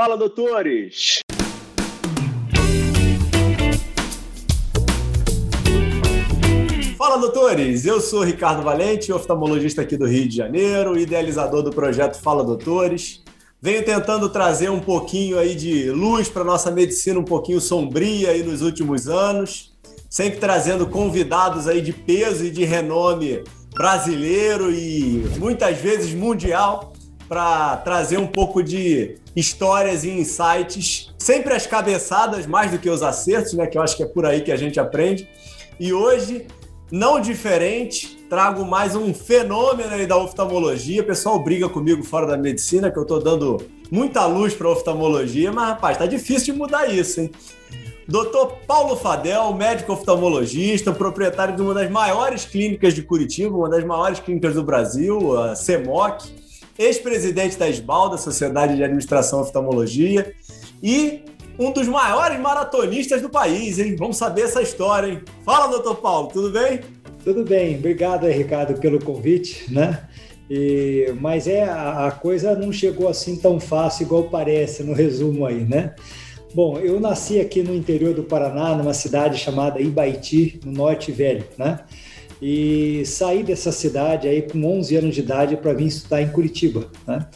Fala, doutores! Fala, doutores! Eu sou Ricardo Valente, oftalmologista aqui do Rio de Janeiro, idealizador do projeto Fala Doutores. Venho tentando trazer um pouquinho aí de luz para nossa medicina um pouquinho sombria aí nos últimos anos, sempre trazendo convidados aí de peso e de renome brasileiro e muitas vezes mundial para trazer um pouco de histórias e insights, sempre as cabeçadas mais do que os acertos, né, que eu acho que é por aí que a gente aprende. E hoje, não diferente, trago mais um fenômeno aí da oftalmologia. O pessoal briga comigo fora da medicina, que eu estou dando muita luz para oftalmologia, mas rapaz, tá difícil de mudar isso, hein? Doutor Paulo Fadel, médico oftalmologista, proprietário de uma das maiores clínicas de Curitiba, uma das maiores clínicas do Brasil, a CEMOC, ex-presidente da SBAL, da Sociedade de Administração Oftalmologia, e um dos maiores maratonistas do país, hein? Vamos saber essa história, hein? Fala, doutor Paulo, tudo bem? Tudo bem, obrigado, Ricardo, pelo convite, né? E, mas é a, a coisa não chegou assim tão fácil igual parece no resumo aí, né? Bom, eu nasci aqui no interior do Paraná, numa cidade chamada Ibaiti, no Norte Velho, né? E saí dessa cidade aí com 11 anos de idade para vir estudar em Curitiba, né?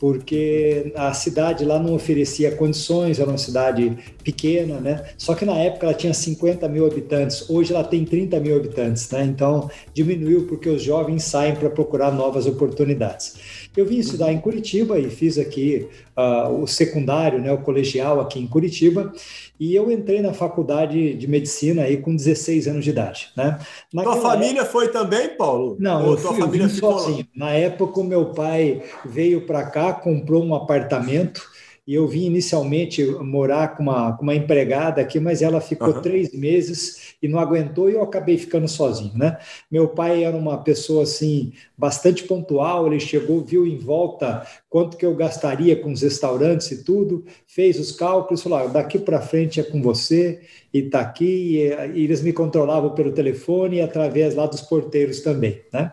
porque a cidade lá não oferecia condições, era uma cidade pequena, né? Só que na época ela tinha 50 mil habitantes, hoje ela tem 30 mil habitantes, né? Então diminuiu porque os jovens saem para procurar novas oportunidades. Eu vim estudar em Curitiba e fiz aqui uh, o secundário, né, o colegial aqui em Curitiba, e eu entrei na faculdade de medicina aí com 16 anos de idade, né? Naquela tua família época... foi também, Paulo? Não, Ou eu, tua fui, família eu vim sozinho. Na época, o meu pai veio para cá, comprou um apartamento e eu vim inicialmente morar com uma, com uma empregada aqui, mas ela ficou uhum. três meses e não aguentou e eu acabei ficando sozinho, né? Meu pai era uma pessoa assim bastante pontual, ele chegou, viu em volta quanto que eu gastaria com os restaurantes e tudo, fez os cálculos, falou: ah, daqui para frente é com você e está aqui. E, e eles me controlavam pelo telefone e através lá dos porteiros também, né?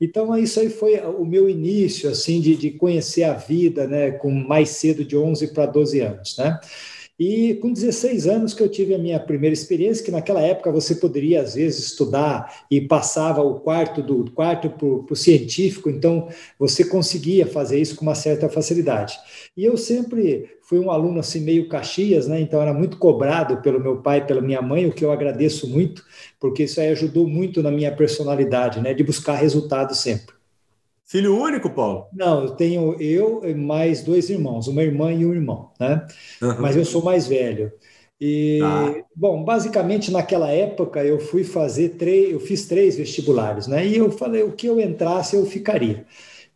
Então, isso aí foi o meu início, assim, de, de conhecer a vida, né, com mais cedo, de 11 para 12 anos, né? E com 16 anos que eu tive a minha primeira experiência, que naquela época você poderia, às vezes, estudar e passava o quarto do quarto para o científico, então você conseguia fazer isso com uma certa facilidade. E eu sempre fui um aluno assim meio caxias, né? Então era muito cobrado pelo meu pai, pela minha mãe, o que eu agradeço muito, porque isso aí ajudou muito na minha personalidade, né? De buscar resultado sempre. Filho único, Paulo? Não, eu tenho eu e mais dois irmãos, uma irmã e um irmão, né? Uhum. Mas eu sou mais velho. E, ah. bom, basicamente naquela época eu fui fazer três, eu fiz três vestibulares, né? E eu falei, o que eu entrasse eu ficaria.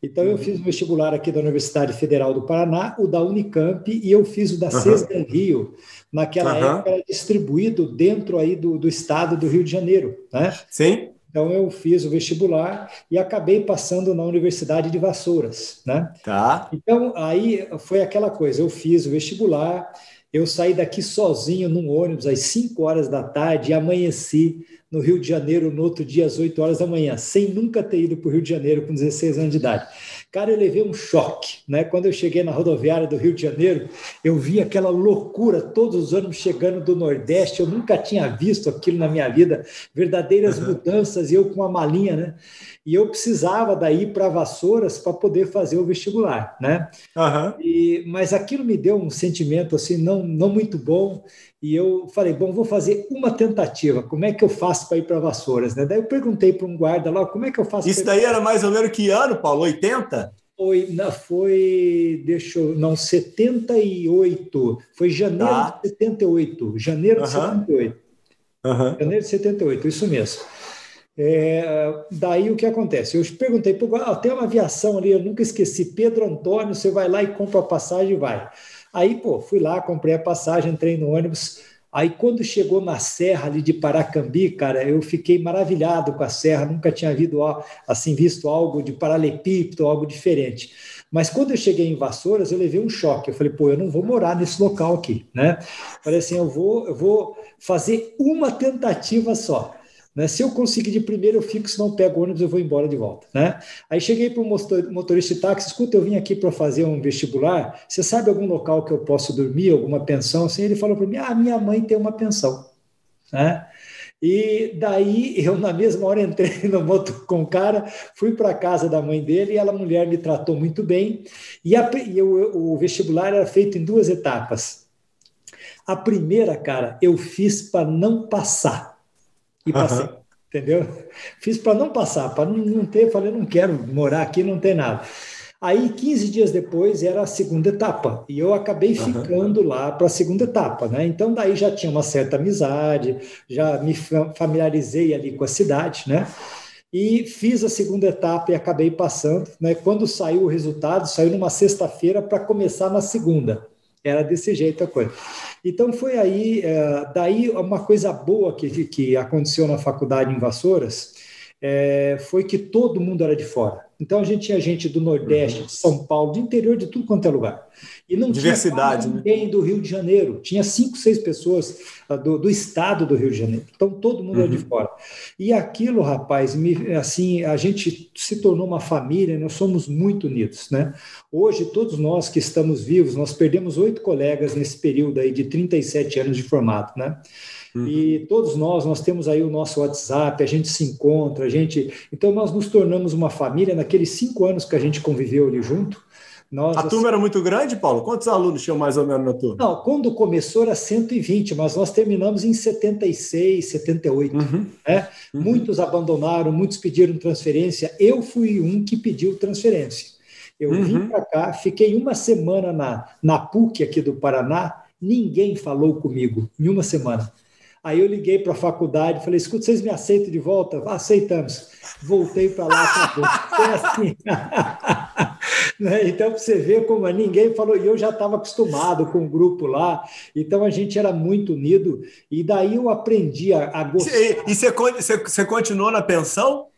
Então eu uhum. fiz o vestibular aqui da Universidade Federal do Paraná, o da Unicamp e eu fiz o da uhum. CESDAN Rio. Naquela uhum. época era distribuído dentro aí do, do estado do Rio de Janeiro, né? Sim. Então eu fiz o vestibular e acabei passando na Universidade de Vassouras, né? Tá. Então aí foi aquela coisa, eu fiz o vestibular, eu saí daqui sozinho num ônibus às 5 horas da tarde e amanheci no Rio de Janeiro no outro dia às 8 horas da manhã, sem nunca ter ido para o Rio de Janeiro com 16 anos de idade. Cara, eu levei um choque, né? Quando eu cheguei na rodoviária do Rio de Janeiro, eu vi aquela loucura, todos os ônibus chegando do Nordeste, eu nunca tinha visto aquilo na minha vida, verdadeiras uhum. mudanças, e eu com uma malinha, né? E eu precisava daí para Vassouras para poder fazer o vestibular, né? Uhum. E, mas aquilo me deu um sentimento assim não, não muito bom. E eu falei, bom, vou fazer uma tentativa. Como é que eu faço para ir para Vassouras? Né? Daí eu perguntei para um guarda lá, como é que eu faço? Isso daí era mais ou menos que ano, Paulo? 80? Foi, não, foi, deixa eu, não, 78. Foi janeiro tá. de 78. Janeiro uhum. de 78. Uhum. Janeiro de 78, isso mesmo. É, daí o que acontece? Eu perguntei, ah, tem uma aviação ali, eu nunca esqueci, Pedro Antônio, você vai lá e compra a passagem e vai. Aí, pô, fui lá, comprei a passagem, entrei no ônibus. Aí, quando chegou na serra ali de Paracambi, cara, eu fiquei maravilhado com a serra, nunca tinha visto, assim, visto algo de paralepípedo, algo diferente. Mas quando eu cheguei em Vassouras, eu levei um choque. Eu falei, pô, eu não vou morar nesse local aqui, né? Falei assim, eu vou, eu vou fazer uma tentativa só. Né? Se eu conseguir de primeiro, eu fico, se não pego ônibus, eu vou embora de volta. Né? Aí cheguei para o motorista de táxi, escuta, eu vim aqui para fazer um vestibular, você sabe algum local que eu posso dormir, alguma pensão? Assim, ele falou para mim, ah, minha mãe tem uma pensão. Né? E daí eu, na mesma hora, entrei no moto com o cara, fui para a casa da mãe dele e ela, mulher, me tratou muito bem. E, a, e o vestibular era feito em duas etapas. A primeira, cara, eu fiz para não passar. E passei. Uhum. Entendeu? Fiz para não passar, para não, ter. Falei, não quero morar aqui, não tem nada. Aí, 15 dias depois, era a segunda etapa, e eu acabei uhum. ficando lá para a segunda etapa, né? Então, daí já tinha uma certa amizade, já me familiarizei ali com a cidade, né? E fiz a segunda etapa e acabei passando, né? Quando saiu o resultado, saiu numa sexta-feira para começar na segunda. Era desse jeito a coisa. Então, foi aí, é, daí uma coisa boa que, que aconteceu na faculdade em Vassouras, é, foi que todo mundo era de fora. Então a gente tinha gente do Nordeste, de São Paulo, do interior, de tudo quanto é lugar. E não Diversidade, tinha ninguém né? do Rio de Janeiro. Tinha cinco, seis pessoas uh, do, do, estado do Rio de Janeiro. Então todo mundo uhum. era de fora. E aquilo, rapaz, me, assim, a gente se tornou uma família. Nós somos muito unidos, né? Hoje todos nós que estamos vivos, nós perdemos oito colegas nesse período aí de 37 anos de formado, né? Uhum. E todos nós, nós temos aí o nosso WhatsApp, a gente se encontra, a gente. Então, nós nos tornamos uma família naqueles cinco anos que a gente conviveu ali junto. Nós, a turma era muito grande, Paulo? Quantos alunos tinham mais ou menos na turma? Não, quando começou era 120, mas nós terminamos em 76, 78. Uhum. Né? Uhum. Muitos abandonaram, muitos pediram transferência. Eu fui um que pediu transferência. Eu uhum. vim para cá, fiquei uma semana na, na PUC aqui do Paraná, ninguém falou comigo em uma semana. Aí eu liguei para a faculdade, falei, escuta, vocês me aceitam de volta? Aceitamos. Voltei para lá, acabou. Foi assim. né? Então, você vê como ninguém falou, e eu já estava acostumado com o grupo lá, então a gente era muito unido, e daí eu aprendi a, a gostar. E você, você, você continuou na pensão?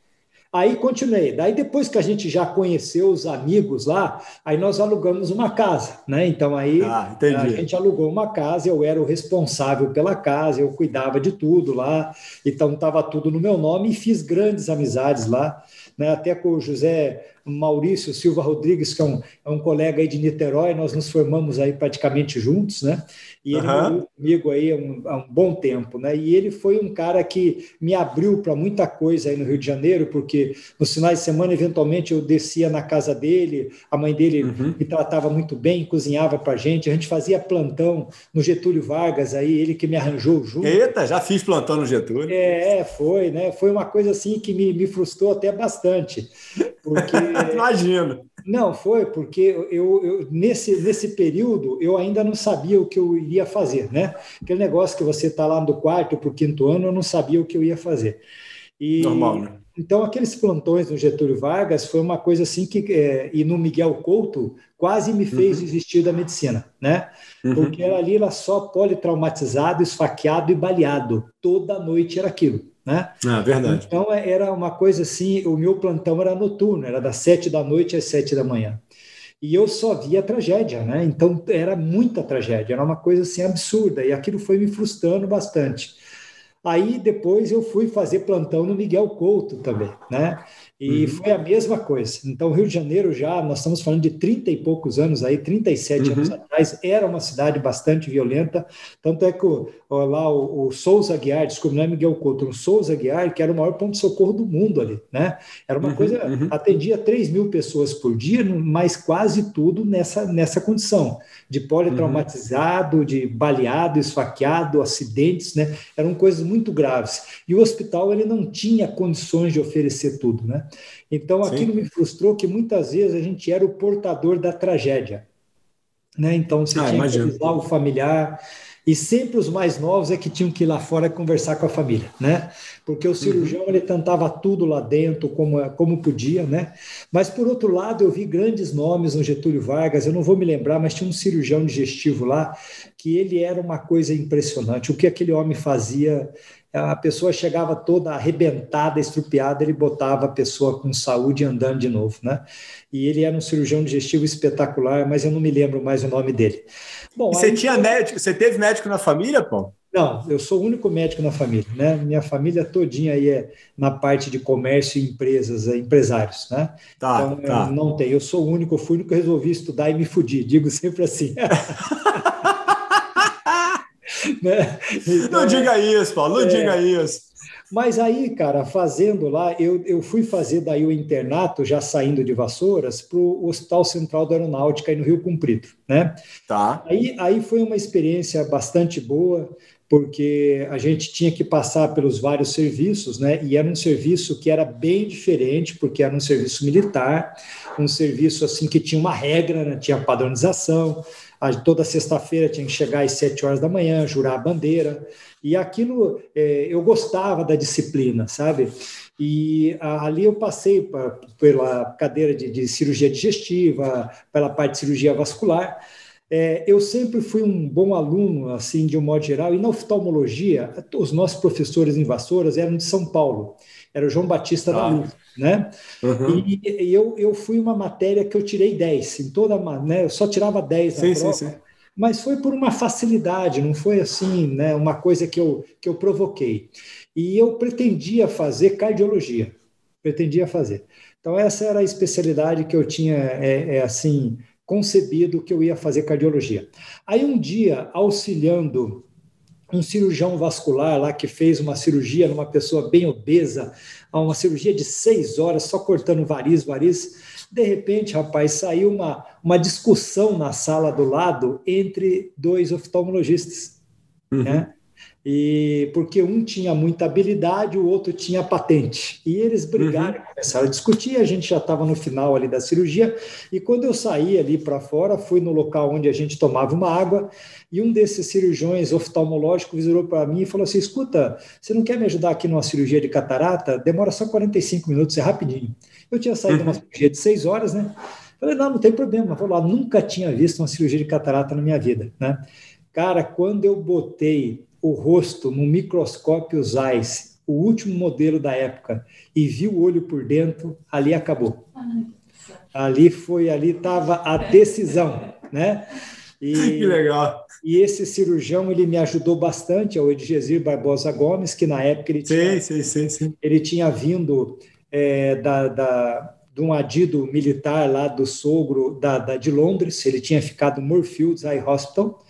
Aí continuei. Daí depois que a gente já conheceu os amigos lá, aí nós alugamos uma casa, né? Então aí ah, a gente alugou uma casa, eu era o responsável pela casa, eu cuidava de tudo lá, então estava tudo no meu nome e fiz grandes amizades lá, né? Até com o José Maurício Silva Rodrigues, que é um, é um colega aí de Niterói, nós nos formamos aí praticamente juntos, né? E ele uhum. comigo aí há um, há um, bom tempo, né? E ele foi um cara que me abriu para muita coisa aí no Rio de Janeiro, porque nos finais de semana, eventualmente, eu descia na casa dele, a mãe dele uhum. me tratava muito bem, cozinhava para gente, a gente fazia plantão no Getúlio Vargas aí, ele que me arranjou junto. Eita, já fiz plantão no Getúlio. É, foi, né? Foi uma coisa assim que me, me frustrou até bastante, porque... Imagino. Não, foi porque eu, eu, nesse, nesse período eu ainda não sabia o que eu iria fazer, né? Aquele negócio que você está lá do quarto para o quinto ano, eu não sabia o que eu ia fazer. E, Normal, né? Então, aqueles plantões no Getúlio Vargas foi uma coisa assim que, é, e no Miguel Couto, quase me fez uhum. desistir da medicina, né? Uhum. Porque era ali era só politraumatizado, esfaqueado e baleado. Toda noite era aquilo. Né? Ah, verdade. Então é, era uma coisa assim, o meu plantão era noturno, era das sete da noite às sete da manhã. E eu só via tragédia, né? Então era muita tragédia, era uma coisa assim absurda, e aquilo foi me frustrando bastante. Aí depois eu fui fazer plantão no Miguel Couto também, né? E uhum. foi a mesma coisa. Então, o Rio de Janeiro já, nós estamos falando de 30 e poucos anos aí, 37 uhum. anos atrás, era uma cidade bastante violenta. Tanto é que ó, lá o, o Souza Guiar, desculpa, não é Miguel Couto, o Souza Guiar, que era o maior ponto de socorro do mundo ali, né? Era uma uhum. coisa, uhum. atendia 3 mil pessoas por dia, mas quase tudo nessa, nessa condição de politraumatizado, uhum. de baleado, esfaqueado, acidentes, né? Eram coisas muito graves. E o hospital ele não tinha condições de oferecer tudo, né? Então, Sim. aquilo me frustrou que muitas vezes a gente era o portador da tragédia. Né? Então, você ah, tinha imagino. que avisar o familiar, e sempre os mais novos é que tinham que ir lá fora conversar com a família, né? Porque o cirurgião uhum. ele tentava tudo lá dentro como, como podia, né? Mas por outro lado, eu vi grandes nomes no Getúlio Vargas, eu não vou me lembrar, mas tinha um cirurgião digestivo lá que ele era uma coisa impressionante. O que aquele homem fazia a pessoa chegava toda arrebentada, estrupiada, ele botava a pessoa com saúde andando de novo, né? E ele era um cirurgião digestivo espetacular, mas eu não me lembro mais o nome dele. Bom, você tinha médico, você teve médico na família, pô? Não, eu sou o único médico na família, né? Minha família todinha aí é na parte de comércio e empresas, é, empresários, né? Tá, então, tá. não tem. Eu sou o único, eu fui o único que resolvi estudar e me fudi, digo sempre assim. né? então, não diga isso, Paulo, não é, diga isso. Mas aí, cara, fazendo lá, eu, eu fui fazer daí o internato, já saindo de Vassouras, para o Hospital Central da Aeronáutica, aí no Rio Comprido, né? Tá. Aí, aí foi uma experiência bastante boa, porque a gente tinha que passar pelos vários serviços, né? E era um serviço que era bem diferente, porque era um serviço militar, um serviço assim que tinha uma regra, né? tinha padronização. Toda sexta-feira tinha que chegar às sete horas da manhã, jurar a bandeira. E aquilo, é, eu gostava da disciplina, sabe? E a, ali eu passei pra, pela cadeira de, de, cirurgia digestiva, pela parte de cirurgia vascular. É, eu sempre fui um bom aluno, assim, de um modo geral, e na oftalmologia, os nossos professores em Vassouras eram de São Paulo, era o João Batista ah. da Luz, né? Uhum. E, e, eu, eu fui uma matéria que eu tirei 10, em toda, né? Eu só tirava 10 na sim, prova. Sim, sim mas foi por uma facilidade, não foi assim, né, uma coisa que eu, que eu provoquei. E eu pretendia fazer cardiologia, pretendia fazer. Então, essa era a especialidade que eu tinha, é, é assim, concebido que eu ia fazer cardiologia. Aí, um dia, auxiliando um cirurgião vascular lá que fez uma cirurgia numa pessoa bem obesa, uma cirurgia de seis horas, só cortando variz, variz, de repente, rapaz, saiu uma, uma discussão na sala do lado entre dois oftalmologistas, uhum. né? E porque um tinha muita habilidade, o outro tinha patente. E eles brigaram, uhum. começaram a discutir. A gente já estava no final ali da cirurgia. E quando eu saí ali para fora, fui no local onde a gente tomava uma água. E um desses cirurgiões oftalmológicos virou para mim e falou assim: Escuta, você não quer me ajudar aqui numa cirurgia de catarata? Demora só 45 minutos, é rapidinho. Eu tinha saído de uma uhum. cirurgia de seis horas, né? Falei, não, não tem problema. Vou lá, nunca tinha visto uma cirurgia de catarata na minha vida, né? Cara, quando eu botei o rosto no microscópio Zeiss, o último modelo da época, e vi o olho por dentro, ali acabou. Ali foi, ali estava a decisão, né? E, que legal. E esse cirurgião ele me ajudou bastante, é o Edgesir Barbosa Gomes, que na época ele tinha, sim, sim, sim, ele tinha vindo é, da, da, de um adido militar lá do sogro da, da, de Londres, ele tinha ficado no Moorfields Eye Hospital,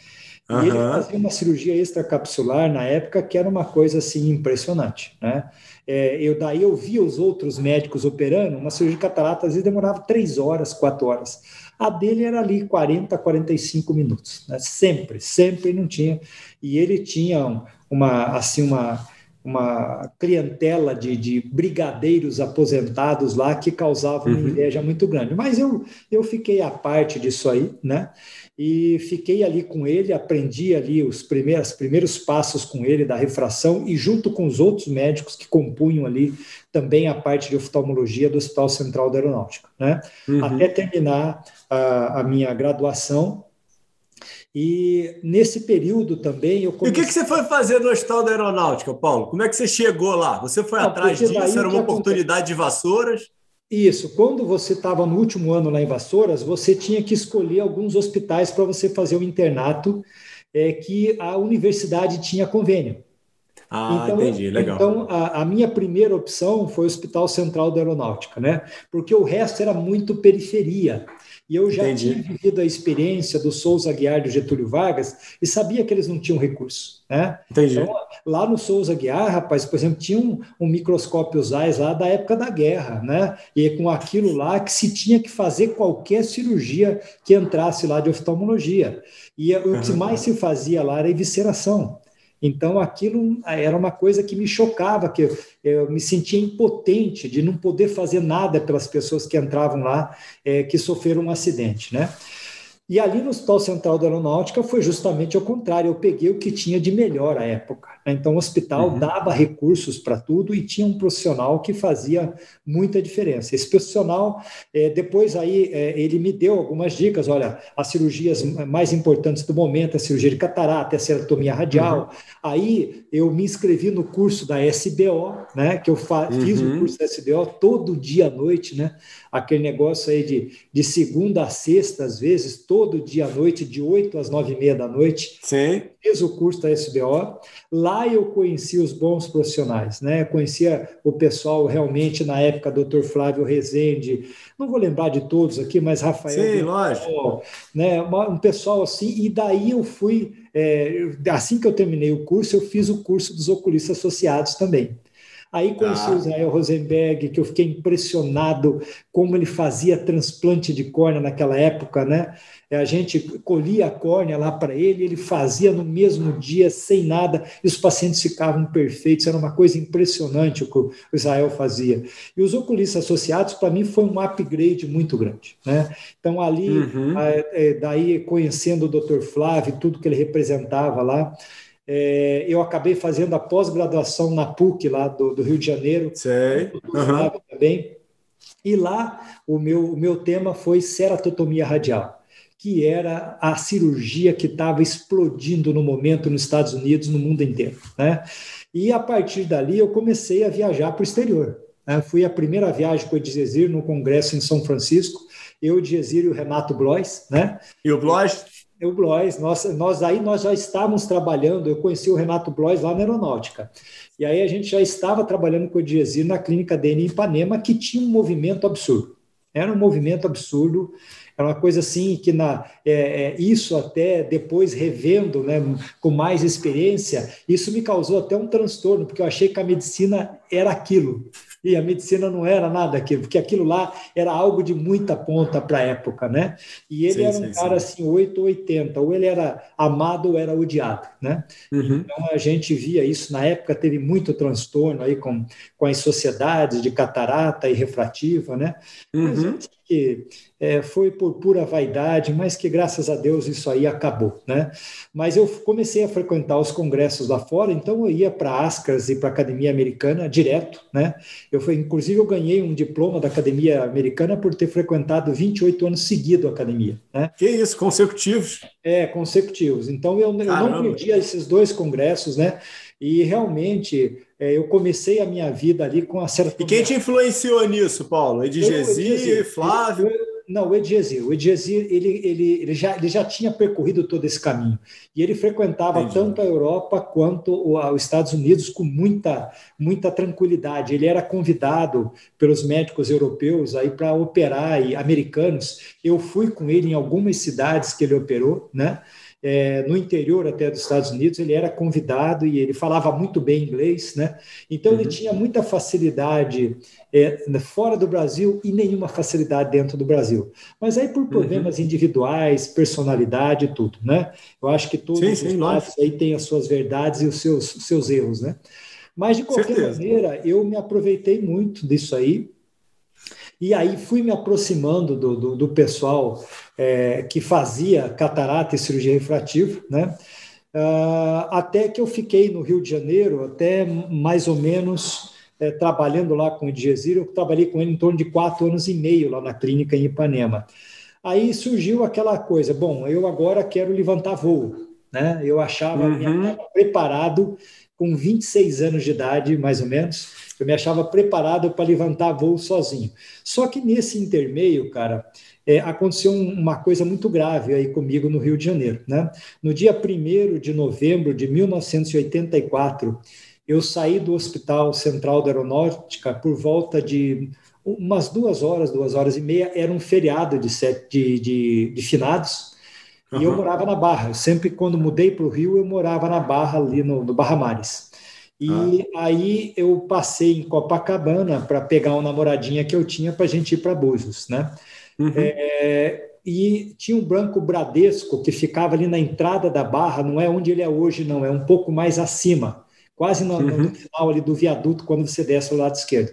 uhum. e ele fazia uma cirurgia extracapsular na época que era uma coisa assim impressionante, né? É, eu daí eu via os outros médicos operando, uma cirurgia de catarata às vezes demorava três horas, quatro horas. A dele era ali 40, 45 minutos, né? sempre, sempre não tinha. E ele tinha uma assim uma uma clientela de, de, brigadeiros aposentados lá que causavam uma uhum. inveja muito grande. Mas eu, eu fiquei à parte disso aí, né? E fiquei ali com ele, aprendi ali os primeiros, primeiros passos com ele da refração e junto com os outros médicos que compunham ali também a parte de oftalmologia do Hospital Central da Aeronáutica, né? Uhum. Até terminar a, a minha graduação e nesse período também eu comecei... E o que, que você foi fazer no Hospital da Aeronáutica, Paulo? Como é que você chegou lá? Você foi Não, atrás disso? Era uma oportunidade de vassouras? Isso. Quando você estava no último ano lá em Vassouras, você tinha que escolher alguns hospitais para você fazer o internato é, que a universidade tinha convênio. Ah, então, entendi, legal. Então, a, a, minha primeira opção foi o Hospital Central da Aeronáutica, né? Porque o resto era muito periferia. E eu já Entendi. tinha vivido a experiência do Souza Guiar do Getúlio Vargas e sabia que eles não tinham recurso. Né? Entendi. Então, lá no Souza Guiar, rapaz, por exemplo, tinha um, um microscópio Zeiss lá da época da guerra, né? E com aquilo lá que se tinha que fazer qualquer cirurgia que entrasse lá de oftalmologia. E o que mais se fazia lá era evisceração. Então, aquilo era uma coisa que me chocava, que eu, eu, me sentia impotente de não poder fazer nada pelas pessoas que entravam lá, é, que sofreram um acidente, né? E ali no Hospital Central da Aeronáutica foi justamente ao contrário, eu peguei o que tinha de melhor à época. Então, o hospital uhum. dava recursos para tudo e tinha um profissional que fazia muita diferença. Esse profissional, é, depois aí, é, ele me deu algumas dicas, olha, as cirurgias mais importantes do momento, a cirurgia de catarata, a ceratomia radial. Uhum. Aí, eu me inscrevi no curso da SBO, né, que eu uhum. fiz o curso da SBO todo dia à noite, né, aquele negócio aí de, de segunda a sexta, às vezes, todo todo dia à noite, de 8 às 9 e meia da noite. Sim. Fiz o curso da SBO. Lá eu conheci os bons profissionais, né? Conhecia o pessoal realmente na época, Dr. Flávio Rezende, não vou lembrar de todos aqui, mas Rafael. Sim, lógico. Né? Um pessoal assim, e daí eu fui, é, assim que eu terminei o curso, eu fiz o curso dos oculistas associados também. Aí conheci ah. o Israel Rosenberg, que eu fiquei impressionado como ele fazia transplante de córnea naquela época, né? É, a gente colhia a córnea lá para ele, ele fazia no mesmo dia, sem nada, e os pacientes ficavam perfeitos, era uma coisa impressionante o que o Israel fazia. E os oculistas associados, para mim, foi um upgrade muito grande. Né? Então, ali, uhum. É, daí conhecendo o Dr. Flávio, tudo que ele representava lá, é, eu acabei fazendo a pós-graduação na PUC, lá do, do, Rio de Janeiro. Sei. Uhum. Também. E lá o meu, o meu tema foi ceratotomia radial, que era a cirurgia que estava explodindo no momento nos Estados Unidos, no mundo inteiro. Né? E a partir dali eu comecei a viajar para o exterior. Né? Fui a primeira viagem com o Edizir no congresso em São Francisco, eu, Edizir e o Renato Blois. Né? E o Blois o Blois, nós, nós aí nós já estávamos trabalhando, eu conheci o Renato Blois lá na aeronáutica. E aí a gente já estava trabalhando com o Diezir na clínica dele em Ipanema, que tinha um movimento absurdo. Era um movimento absurdo, era uma coisa assim que na é, é, isso até depois revendo, né, com mais experiência, isso me causou até um transtorno, porque eu achei que a medicina era aquilo e a medicina não era nada aquilo, porque aquilo lá era algo de muita ponta para a época, né? E ele sim, era um sim, cara sim. assim, 8 ou 80, ou ele era amado ou era odiado, né? Uhum. Então a gente via isso, na época teve muito transtorno aí com, com as sociedades de catarata e refrativa, né? Uhum. Mas que é, foi por pura vaidade, mas que graças a Deus isso aí acabou, né? Mas eu comecei a frequentar os congressos lá fora, então eu ia para Ascas e para a Academia Americana direto, né? Eu fui, inclusive eu ganhei um diploma da Academia Americana por ter frequentado 28 anos seguidos a academia, né? Que isso, consecutivos? É, consecutivos. Então eu, eu não perdi esses dois congressos, né? E realmente é, eu comecei a minha vida ali com a certa. E quem te influenciou nisso, Paulo? Edgesi, Flávio? Eu, não, o Edgesi. O Edgesi, ele, ele, ele, já, ele já tinha percorrido todo esse caminho. E ele frequentava Entendi. tanto a Europa quanto os Estados Unidos com muita, muita tranquilidade. Ele era convidado pelos médicos europeus aí para operar, e americanos. Eu fui com ele em algumas cidades que ele operou, né? É, no interior até dos Estados Unidos, ele era convidado e ele falava muito bem inglês, né? Então uhum. ele tinha muita facilidade é, fora do Brasil e nenhuma facilidade dentro do Brasil. Mas aí por problemas uhum. individuais, personalidade e tudo, né? Eu acho que todos sim, sim, os aí têm as suas verdades e os seus, os seus erros, né? Mas de qualquer Certeza. maneira, eu me aproveitei muito disso aí e aí fui me aproximando do, do, do pessoal é, que fazia catarata e cirurgia refrativa, né? Uh, até que eu fiquei no Rio de Janeiro, até mais ou menos é, trabalhando lá com o Diezir, eu trabalhei com ele em torno de quatro anos e meio lá na clínica em Ipanema. Aí surgiu aquela coisa, bom, eu agora quero levantar voo, né? Eu achava uhum. preparado com 26 anos de idade, mais ou menos, eu me achava preparado para levantar voo sozinho. Só que nesse intermeio, cara, é, aconteceu uma coisa muito grave aí comigo no Rio de Janeiro. Né? No dia 1 de novembro de 1984, eu saí do Hospital Central da Aeronáutica por volta de umas duas horas, duas horas e meia, era um feriado de, sete, de, de, de finados, uhum. e eu morava na Barra. Sempre, quando mudei para o Rio, eu morava na Barra, ali no, no Barra Mares. E ah. aí eu passei em Copacabana para pegar uma namoradinha que eu tinha para a gente ir para Búzios, né? Uhum. É, e tinha um branco Bradesco que ficava ali na entrada da barra, não é onde ele é hoje, não, é um pouco mais acima, quase no, uhum. no final ali do viaduto, quando você desce ao lado esquerdo.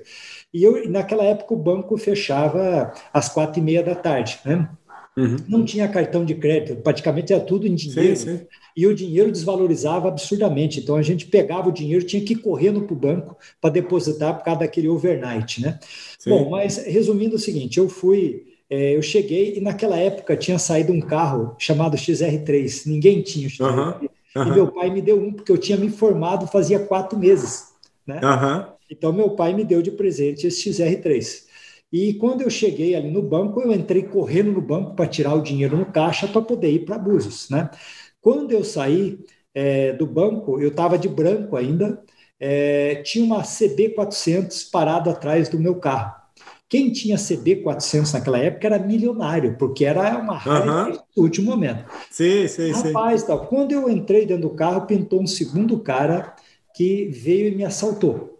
E eu, naquela época o banco fechava às quatro e meia da tarde, né? Uhum. Não tinha cartão de crédito, praticamente era tudo em dinheiro. Sim, sim e o dinheiro desvalorizava absurdamente. Então a gente pegava o dinheiro, tinha que ir correndo para o banco para depositar por causa daquele overnight, né? Sim. Bom, mas resumindo o seguinte, eu fui, é, eu cheguei e naquela época tinha saído um carro chamado XR3, ninguém tinha o XR3. Uhum. Uhum. E meu pai me deu um, porque eu tinha me formado fazia quatro meses. Né? Então, meu pai me deu de presente esse XR3. E quando eu cheguei ali no banco, eu entrei correndo no banco para tirar o dinheiro no caixa para poder ir para Búzios, né? Quando eu saí é, do banco, eu estava de branco ainda, é, tinha uma CB400 parada atrás do meu carro. Quem tinha CB400 naquela época era milionário, porque era uma raiva uhum. último momento. Sim, sim, Rapaz, sim. Tal, quando eu entrei dentro do carro, pintou um segundo cara que veio e me assaltou.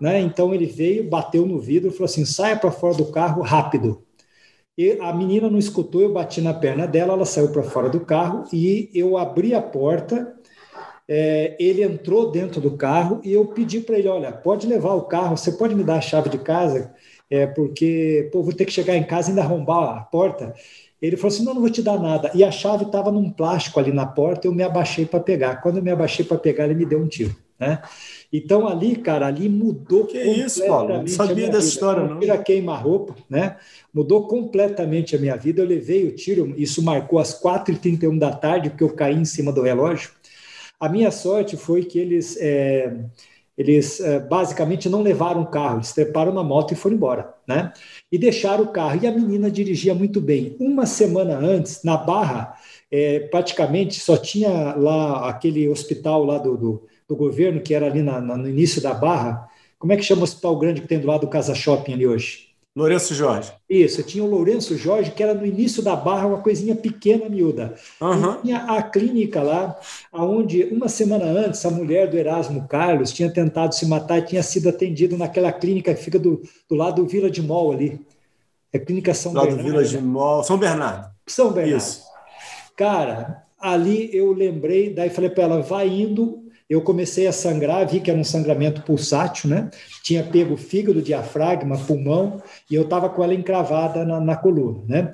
Né? Então ele veio, bateu no vidro falou assim: saia para fora do carro rápido. E a menina não escutou, eu bati na perna dela, ela saiu para fora do carro e eu abri a porta. É, ele entrou dentro do carro e eu pedi para ele: olha, pode levar o carro, você pode me dar a chave de casa, é, porque pô, vou ter que chegar em casa e ainda arrombar a porta. Ele falou assim: não, não vou te dar nada. E a chave estava num plástico ali na porta, eu me abaixei para pegar. Quando eu me abaixei para pegar, ele me deu um tiro. Né? Então ali, cara, ali mudou que isso, Paulo? Não sabia dessa vida. história, não. Tira queima-roupa, né? Mudou completamente a minha vida. Eu levei o tiro, isso marcou às 4h31 da tarde, porque eu caí em cima do relógio. A minha sorte foi que eles, é, eles é, basicamente não levaram o carro, eles treparam na moto e foram embora, né? E deixaram o carro. E a menina dirigia muito bem. Uma semana antes, na Barra, é, praticamente só tinha lá aquele hospital lá do, do do governo, que era ali na, na, no início da Barra. Como é que chama o hospital grande que tem do lado do Casa Shopping ali hoje? Lourenço Jorge. Isso, tinha o Lourenço Jorge, que era no início da barra, uma coisinha pequena, miúda. Uhum. Tinha a clínica lá, onde uma semana antes a mulher do Erasmo Carlos tinha tentado se matar e tinha sido atendida naquela clínica que fica do, do lado do Vila de Mol ali. É Clínica São do lado Bernardo. do Vila de Mol, São Bernardo. São Bernardo. Isso. Cara, ali eu lembrei, daí falei para ela, vai indo, eu comecei a sangrar, vi que era um sangramento pulsátil, né? Tinha pego fígado, diafragma, pulmão, e eu estava com ela encravada na, na coluna, né?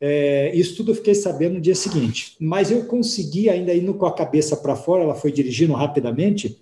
É, isso tudo eu fiquei sabendo no dia seguinte. Mas eu consegui, ainda indo com a cabeça para fora, ela foi dirigindo rapidamente,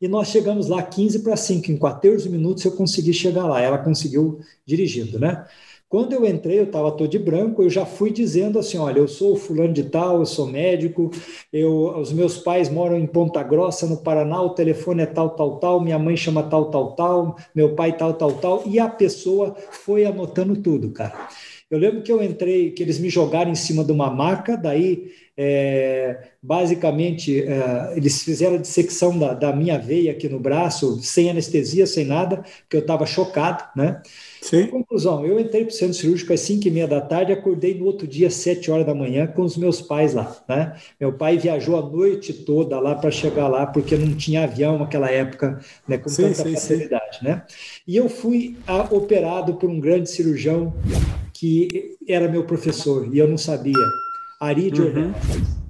e nós chegamos lá 15 para 5, em 14 minutos eu consegui chegar lá, ela conseguiu dirigindo, né? Quando eu entrei, eu estava todo de branco, eu já fui dizendo assim: olha, eu sou fulano de tal, eu sou médico, eu, os meus pais moram em Ponta Grossa, no Paraná, o telefone é tal, tal, tal, minha mãe chama tal, tal, tal, meu pai tal, tal, tal, e a pessoa foi anotando tudo, cara. Eu lembro que eu entrei, que eles me jogaram em cima de uma maca, daí, é, basicamente, é, eles fizeram a dissecção da, da minha veia aqui no braço, sem anestesia, sem nada, porque eu estava chocado, né? Sim. Conclusão, eu entrei para o centro cirúrgico às 5 e meia da tarde, acordei no outro dia às 7 horas da manhã com os meus pais lá, né? Meu pai viajou a noite toda lá para chegar lá, porque não tinha avião naquela época, né, com sim, tanta sim, facilidade, sim. né? E eu fui a, operado por um grande cirurgião que era meu professor, e eu não sabia, Ari uhum.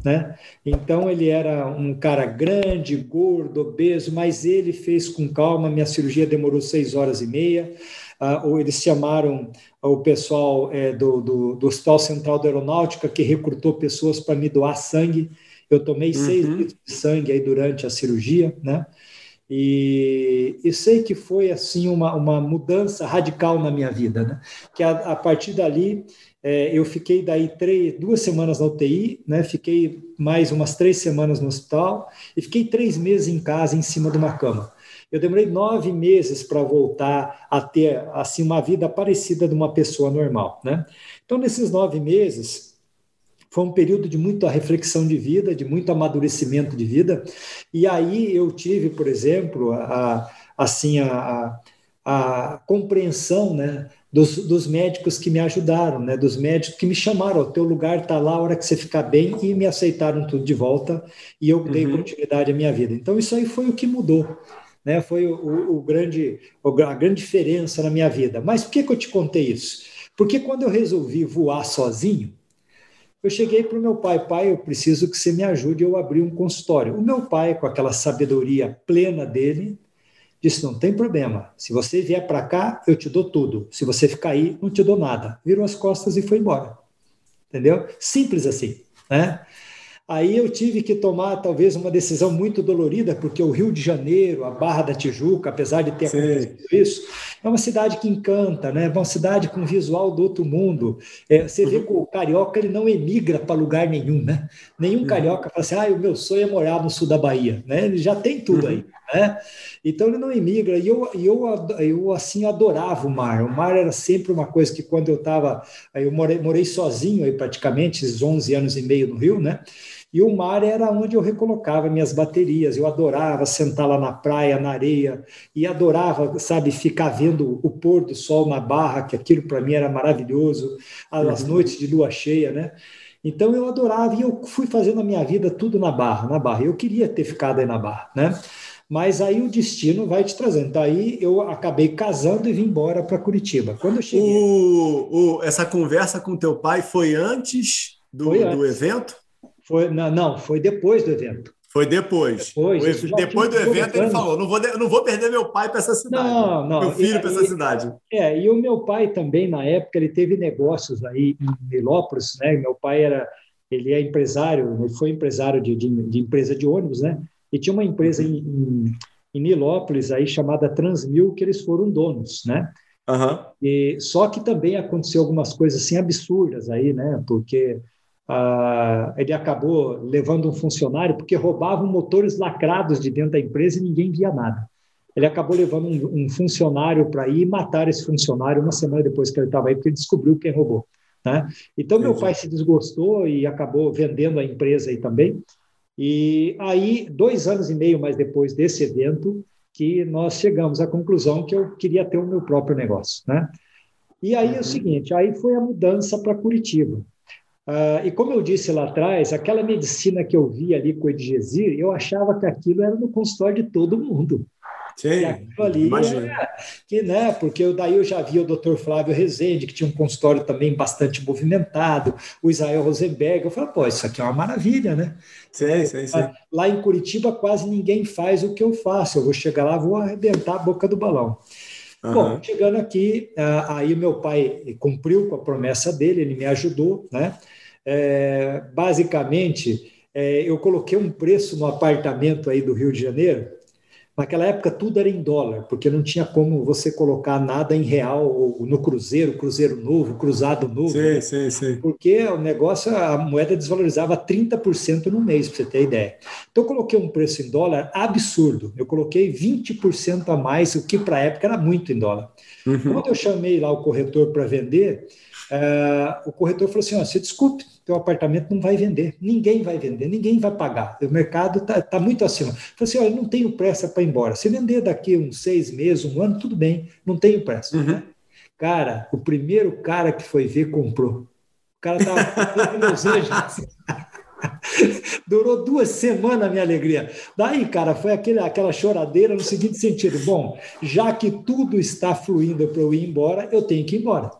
Né? Então ele era um cara grande, gordo, obeso, mas ele fez com calma. Minha cirurgia demorou seis horas e meia uh, ou eles chamaram o pessoal é, do, do, do, Hospital Central da Aeronáutica, que recrutou pessoas para me doar sangue. Eu tomei uhum. seis litros de sangue aí durante a cirurgia, né? E, e, sei que foi assim uma, uma mudança radical na minha vida, né? Que a, a partir dali é, eu fiquei daí três, duas semanas na UTI, né? Fiquei mais umas três semanas no hospital e fiquei três meses em casa em cima de uma cama. Eu demorei nove meses para voltar a ter assim uma vida parecida de uma pessoa normal, né? Então, nesses nove meses, foi um período de muita reflexão de vida, de muito amadurecimento de vida. E aí eu tive, por exemplo, a, assim a, a, a compreensão, né, dos, dos, médicos que me ajudaram, né, dos médicos que me chamaram, o teu lugar está lá, a hora que você ficar bem, e me aceitaram tudo de volta, e eu dei uhum. continuidade à minha vida. Então, isso aí foi o que mudou né? Foi o, o grande, a grande diferença na minha vida. Mas por que, que eu te contei isso? Porque quando eu resolvi voar sozinho, eu cheguei para o meu pai, pai, eu preciso que você me ajude eu abrir um consultório. O meu pai, com aquela sabedoria plena dele, disse: não tem problema. Se você vier para cá, eu te dou tudo. Se você ficar aí, não te dou nada. Virou as costas e foi embora. Entendeu? Simples assim, né? Aí eu tive que tomar talvez uma decisão muito dolorida, porque o Rio de Janeiro, a Barra da Tijuca, apesar de ter Sim. acontecido isso, é uma cidade que encanta, né? É uma cidade com visual do outro mundo. É, você uhum. vê que o carioca ele não emigra para lugar nenhum, né? Nenhum uhum. carioca fala assim, ah, o meu sonho é morar no sul da Bahia, né? Ele já tem tudo uhum. aí. Né? Então ele não imigra. E eu, eu, eu assim adorava o mar. O mar era sempre uma coisa que quando eu estava, eu morei, morei sozinho aí praticamente, esses 11 anos e meio no Rio, né? E o mar era onde eu recolocava minhas baterias. Eu adorava sentar lá na praia, na areia, e adorava, sabe, ficar vendo o pôr do sol na barra, que aquilo para mim era maravilhoso, as uhum. noites de lua cheia, né? Então eu adorava e eu fui fazendo a minha vida tudo na barra, na barra. Eu queria ter ficado aí na barra, né? Mas aí o destino vai te trazendo. Então aí eu acabei casando e vim embora para Curitiba. Quando eu cheguei. O, o, essa conversa com teu pai foi antes do, foi antes. do evento? Foi, não, não, foi depois do evento. Foi depois. Depois, depois do evento, ele falou: não vou, não vou perder meu pai para essa cidade. Não, não. Meu filho para essa cidade. É, e o meu pai também, na época, ele teve negócios aí em Milópolis, né? Meu pai era. Ele é empresário, ele foi empresário de, de, de empresa de ônibus, né? E tinha uma empresa em, em, em Nilópolis aí chamada Transmil, que eles foram donos, né? Uhum. E, só que também aconteceu algumas coisas assim absurdas aí, né? Porque ah, ele acabou levando um funcionário porque roubavam motores lacrados de dentro da empresa e ninguém via nada. Ele acabou levando um, um funcionário para ir matar esse funcionário uma semana depois que ele estava aí, porque ele descobriu quem roubou. Né? Então, meu pai se desgostou e acabou vendendo a empresa aí também. E aí, dois anos e meio mais depois desse evento, que nós chegamos à conclusão que eu queria ter o meu próprio negócio. Né? E aí é o uhum. seguinte, aí foi a mudança para Curitiba. Uh, e como eu disse lá atrás, aquela medicina que eu vi ali com o Edgesir, eu achava que aquilo era no consultório de todo mundo. Sim, ali Era, que, né, porque daí eu já vi o Dr. Flávio Rezende, que tinha um consultório também bastante movimentado, o Israel Rosenberg. Eu falei, pô, isso aqui é uma maravilha, né? Sim, sim, sim. Lá em Curitiba quase ninguém faz o que eu faço. Eu vou chegar lá, vou arrebentar a boca do balão. Uhum. Bom, chegando aqui, ah, aí meu pai cumpriu com a promessa dele, ele me ajudou, né? É, basicamente, é, eu coloquei um preço no apartamento aí do Rio de Janeiro. Naquela época tudo era em dólar, porque não tinha como você colocar nada em real ou no cruzeiro, cruzeiro novo, cruzado novo. Sim, né? sim, sim. Porque o negócio, a moeda desvalorizava 30% no mês, para você ter ideia. Então eu coloquei um preço em dólar absurdo. Eu coloquei 20% a mais, o que para a época era muito em dólar. Uhum. Quando eu chamei lá o corretor para vender, uh, o corretor falou assim: oh, você desculpe, teu apartamento não vai vender, ninguém vai vender, ninguém vai pagar, o mercado está tá muito acima. Falei assim, olha, não tenho pressa para ir embora. Se vender daqui uns seis meses, um ano, tudo bem, não tenho pressa. Uhum. Né? Cara, o primeiro cara que foi ver comprou. O cara estava em Los Angeles. Durou duas semanas a minha alegria. Daí, cara, foi aquele, aquela choradeira no seguinte sentido: bom, já que tudo está fluindo para eu ir embora, eu tenho que ir embora.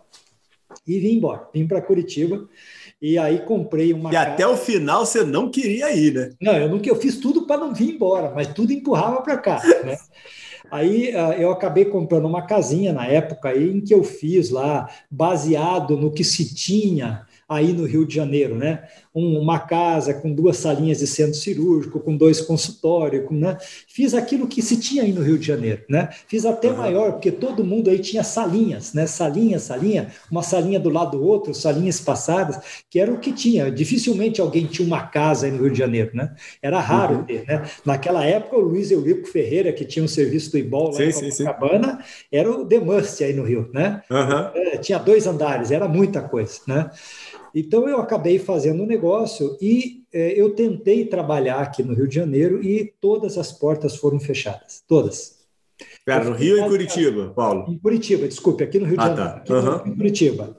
E vim embora, vim para Curitiba. E aí comprei uma. E casa. até o final você não queria ir, né? Não, eu não eu fiz tudo para não vir embora, mas tudo empurrava para cá, né? Aí uh, eu acabei comprando uma casinha na época aí, em que eu fiz lá, baseado no que se tinha aí no Rio de Janeiro, né? Um, uma casa com duas salinhas de centro cirúrgico, com dois consultórios, né? Fiz aquilo que se tinha aí no Rio de Janeiro, né? Fiz até uhum. maior, porque todo mundo aí tinha salinhas, né? Salinha, salinha, uma salinha do lado do outro, salinhas passadas, que era o que tinha. Dificilmente alguém tinha uma casa aí no Rio de Janeiro, né? Era raro uhum. ter, né? Naquela época, o Luiz Eurico Ferreira, que tinha um serviço do Ibol lá sim, em Copacabana, era o The Must aí no Rio, né? Uhum. É, tinha dois andares, era muita coisa, né? Então eu acabei fazendo um negócio e é, eu tentei trabalhar aqui no Rio de Janeiro e todas as portas foram fechadas, todas. Pera, no Rio e Curitiba, Paulo? Em Curitiba, desculpe, aqui no Rio de ah, Janeiro, tá. uhum. aqui em Curitiba.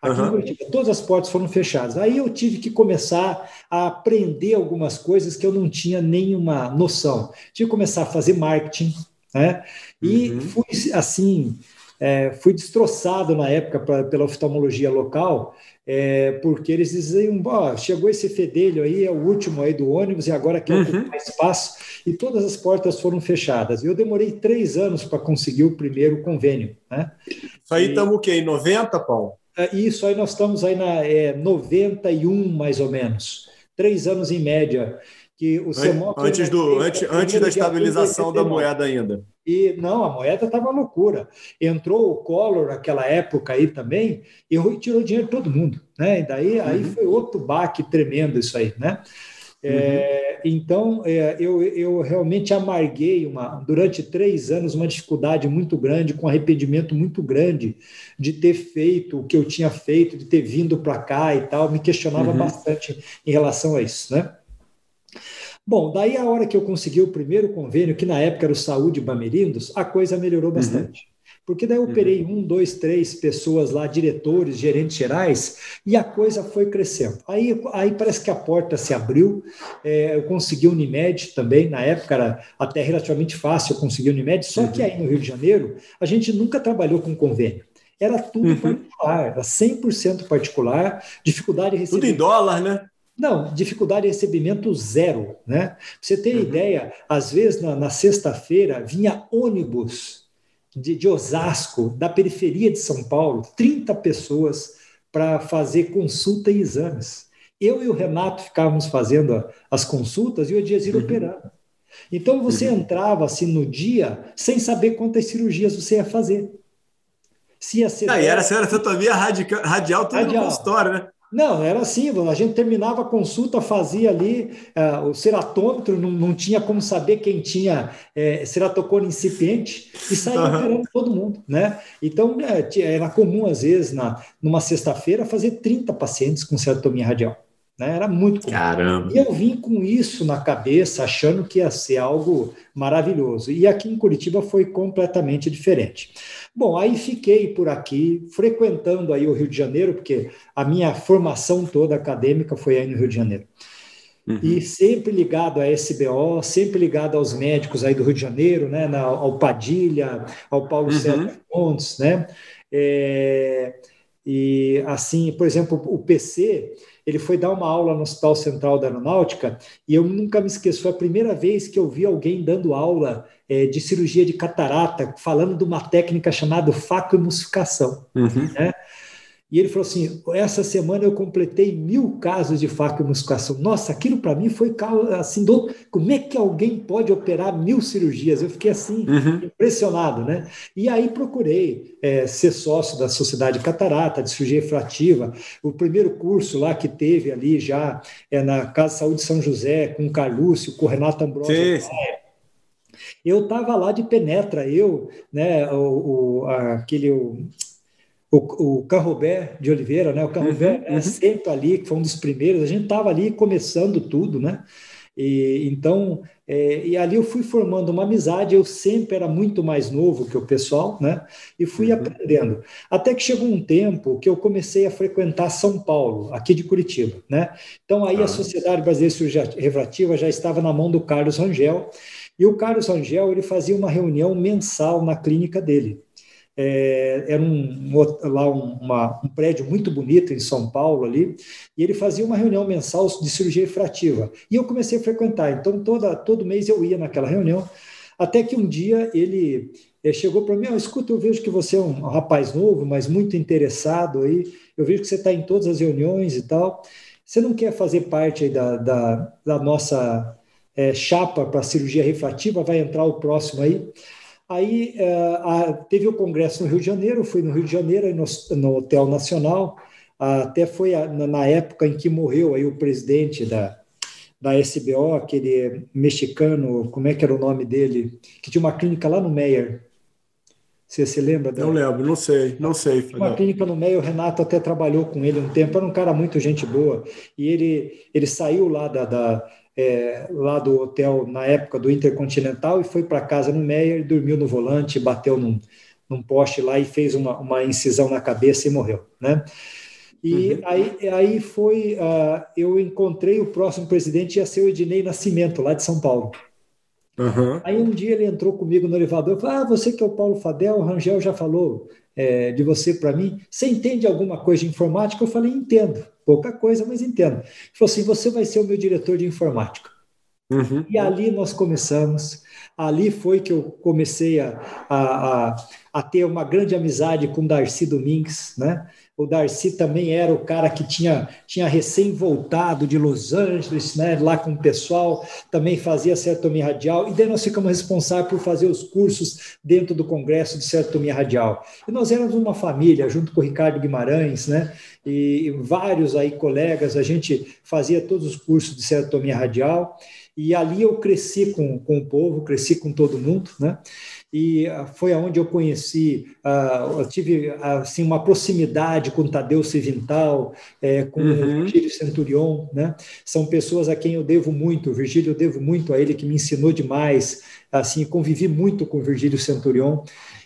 Aqui uhum. em Curitiba, todas as portas foram fechadas. Aí eu tive que começar a aprender algumas coisas que eu não tinha nenhuma noção. Tive que começar a fazer marketing, né? E uhum. fui assim, é, fui destroçado na época pra, pela oftalmologia local, é, porque eles diziam, oh, chegou esse fedelho aí, é o último aí do ônibus, e agora quer uhum. mais espaço, e todas as portas foram fechadas. Eu demorei três anos para conseguir o primeiro convênio. Né? Isso aí estamos o quê? Em 90, Paulo? É, isso aí nós estamos aí na é, 91, mais ou menos. Três anos em média. Que o CEMOC, antes, do, antes, antes da estabilização da moeda ainda. E não, a moeda estava loucura. Entrou o Collor naquela época aí também e tirou dinheiro de todo mundo, né? E daí uhum. aí foi outro baque tremendo isso aí, né? É, então, é, eu, eu realmente amarguei uma, durante três anos uma dificuldade muito grande, com arrependimento muito grande de ter feito o que eu tinha feito, de ter vindo para cá e tal. Me questionava uhum. bastante em relação a isso, né? Bom, daí a hora que eu consegui o primeiro convênio, que na época era o Saúde Bamerindos, a coisa melhorou uhum. bastante. Uhum. Porque daí eu uhum. operei um, dois, três pessoas lá, diretores, gerentes gerais, e a coisa foi crescendo. Aí, aí parece que a porta se abriu, é, eu consegui Unimed também, na época era até relativamente fácil eu conseguir Unimed, só uhum. que aí no Rio de Janeiro a gente nunca trabalhou com convênio. Era tudo uhum. particular, era 100% particular, dificuldade de receber. Tudo em dólar, né? Não, dificuldade de recebimento zero. Né? Pra você ter uhum. ideia, às vezes na, na sexta-feira vinha ônibus de, de Osasco, da periferia de São Paulo, 30 pessoas para fazer consulta e exames. Eu e o Renato ficávamos fazendo as consultas e o Diazir uhum. operando. Então você uhum. entrava assim no dia sem saber quantas cirurgias você ia fazer. Se ia ser. Ah, e era serototomia radical, radial tudo radial. no consultório, né? Não, era assim, a gente terminava a consulta, fazia ali uh, o ceratômetro, não, não tinha como saber quem tinha é, ceratocone incipiente e saía uhum. operando todo mundo, né? Então, é, era comum, às vezes, na, numa sexta-feira, fazer 30 pacientes com ceratomia radial. Né? Era muito comum. Caramba! E eu vim com isso na cabeça, achando que ia ser algo maravilhoso. E aqui em Curitiba foi completamente diferente. Bom, aí fiquei por aqui, frequentando aí o Rio de Janeiro, porque a minha formação toda acadêmica foi aí no Rio de Janeiro. Uhum. E sempre ligado à SBO, sempre ligado aos médicos aí do Rio de Janeiro, né, na, ao Padilha, ao Paulo uhum. César Fontes, né? É, e assim, por exemplo, o PC, ele foi dar uma aula no Hospital Central da Aeronáutica e eu nunca me esqueço, foi a primeira vez que eu vi alguém dando aula é, de cirurgia de catarata, falando de uma técnica chamada facoemulsificação. Uhum. Né? E ele falou assim: essa semana eu completei mil casos de facoemulsificação. Nossa, aquilo para mim foi assim: do, como é que alguém pode operar mil cirurgias? Eu fiquei assim, uhum. impressionado, né? E aí procurei é, ser sócio da Sociedade Catarata, de cirurgia refrativa. O primeiro curso lá que teve ali já é na Casa de Saúde de São José, com o Carlúcio, com o Renato Ambrosio. Sim, Eu estava lá de penetra, eu, né, o, o aquele o, o, o Carrobé de Oliveira, né? O Carrobé uhum, uhum. é sempre ali, que foi um dos primeiros. A gente estava ali começando tudo, né? E, então, é, e ali eu fui formando uma amizade. Eu sempre era muito mais novo que o pessoal, né? E fui uhum. aprendendo. Até que chegou um tempo que eu comecei a frequentar São Paulo, aqui de Curitiba, né? Então, aí ah. a Sociedade Brasileira de Cirurgia Refrativa já estava na mão do Carlos Rangel. E o Carlos Rangel ele fazia uma reunião mensal na clínica dele. É, era um, lá um, uma, um prédio muito bonito em São Paulo ali, e ele fazia uma reunião mensal de cirurgia refrativa. E eu comecei a frequentar, então toda, todo mês eu ia naquela reunião, até que um dia ele é, chegou para mim, oh, escuta, eu vejo que você é um rapaz novo, mas muito interessado aí, eu vejo que você está em todas as reuniões e tal, você não quer fazer parte da, da, da nossa é, chapa para cirurgia refrativa, vai entrar o próximo aí? Aí uh, teve o congresso no Rio de Janeiro, fui no Rio de Janeiro, no, Hotel Nacional, até foi na época em que morreu aí o presidente da, da SBO, aquele mexicano, como é que era o nome dele, que tinha uma clínica lá no Meyer. Você se lembra? Não lembro, não sei, não sei. Uma clínica no Meyer, o Renato até trabalhou com ele um tempo, era um cara muito gente boa, e ele, ele saiu lá da, da é, lá do hotel na época do Intercontinental e foi para casa no Meyer, dormiu no volante, bateu num, num poste lá e fez uma, uma incisão na cabeça e morreu, né? E uhum. aí, aí foi, uh, eu encontrei o próximo presidente, ia ser o Ednei Nascimento, lá de São Paulo. Uhum. Aí um dia ele entrou comigo no elevador e falou: Ah, você que é o Paulo Fadel, o Rangel já falou é, de você para mim. Você entende alguma coisa de informática? Eu falei: Entendo pouca coisa, mas entendo. Ele falou assim: você vai ser o meu diretor de informática. Uhum. E ali nós começamos. Ali foi que eu comecei a, a, a, a ter uma grande amizade com Darcy Domingues, né? O Darcy também era o cara que tinha, tinha recém voltado de Los Angeles, né, lá com o pessoal, também fazia certomia radial, e daí nós ficamos responsáveis por fazer os cursos dentro do Congresso de Certomia Radial. E nós éramos uma família, junto com o Ricardo Guimarães, né, e vários aí colegas, a gente fazia todos os cursos de certomia radial, e ali eu cresci com, com o povo, cresci com todo mundo, né? e ah, foi aonde eu conheci, uh, eu tive assim uma proximidade com Tadeu Civintal, é, com uhum. o Virgílio Centurion, né? São pessoas a quem eu devo muito. O Virgílio eu devo muito a ele que me ensinou demais. Assim, convivi muito com o Virgílio Centurion.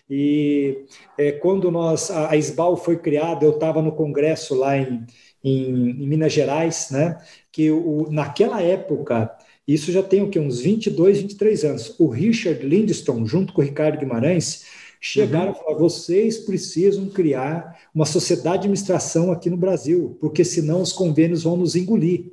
E é, quando nós a, a SBAL foi criada, eu estava no congresso lá em, em, em Minas Gerais, né? Que o, naquela época isso já tem o quê? Uns 22, 23 anos. O Richard Lindstrom, junto com o Ricardo Guimarães, chegaram uhum. a falar: vocês precisam criar uma sociedade de administração aqui no Brasil, porque senão os convênios vão nos engolir.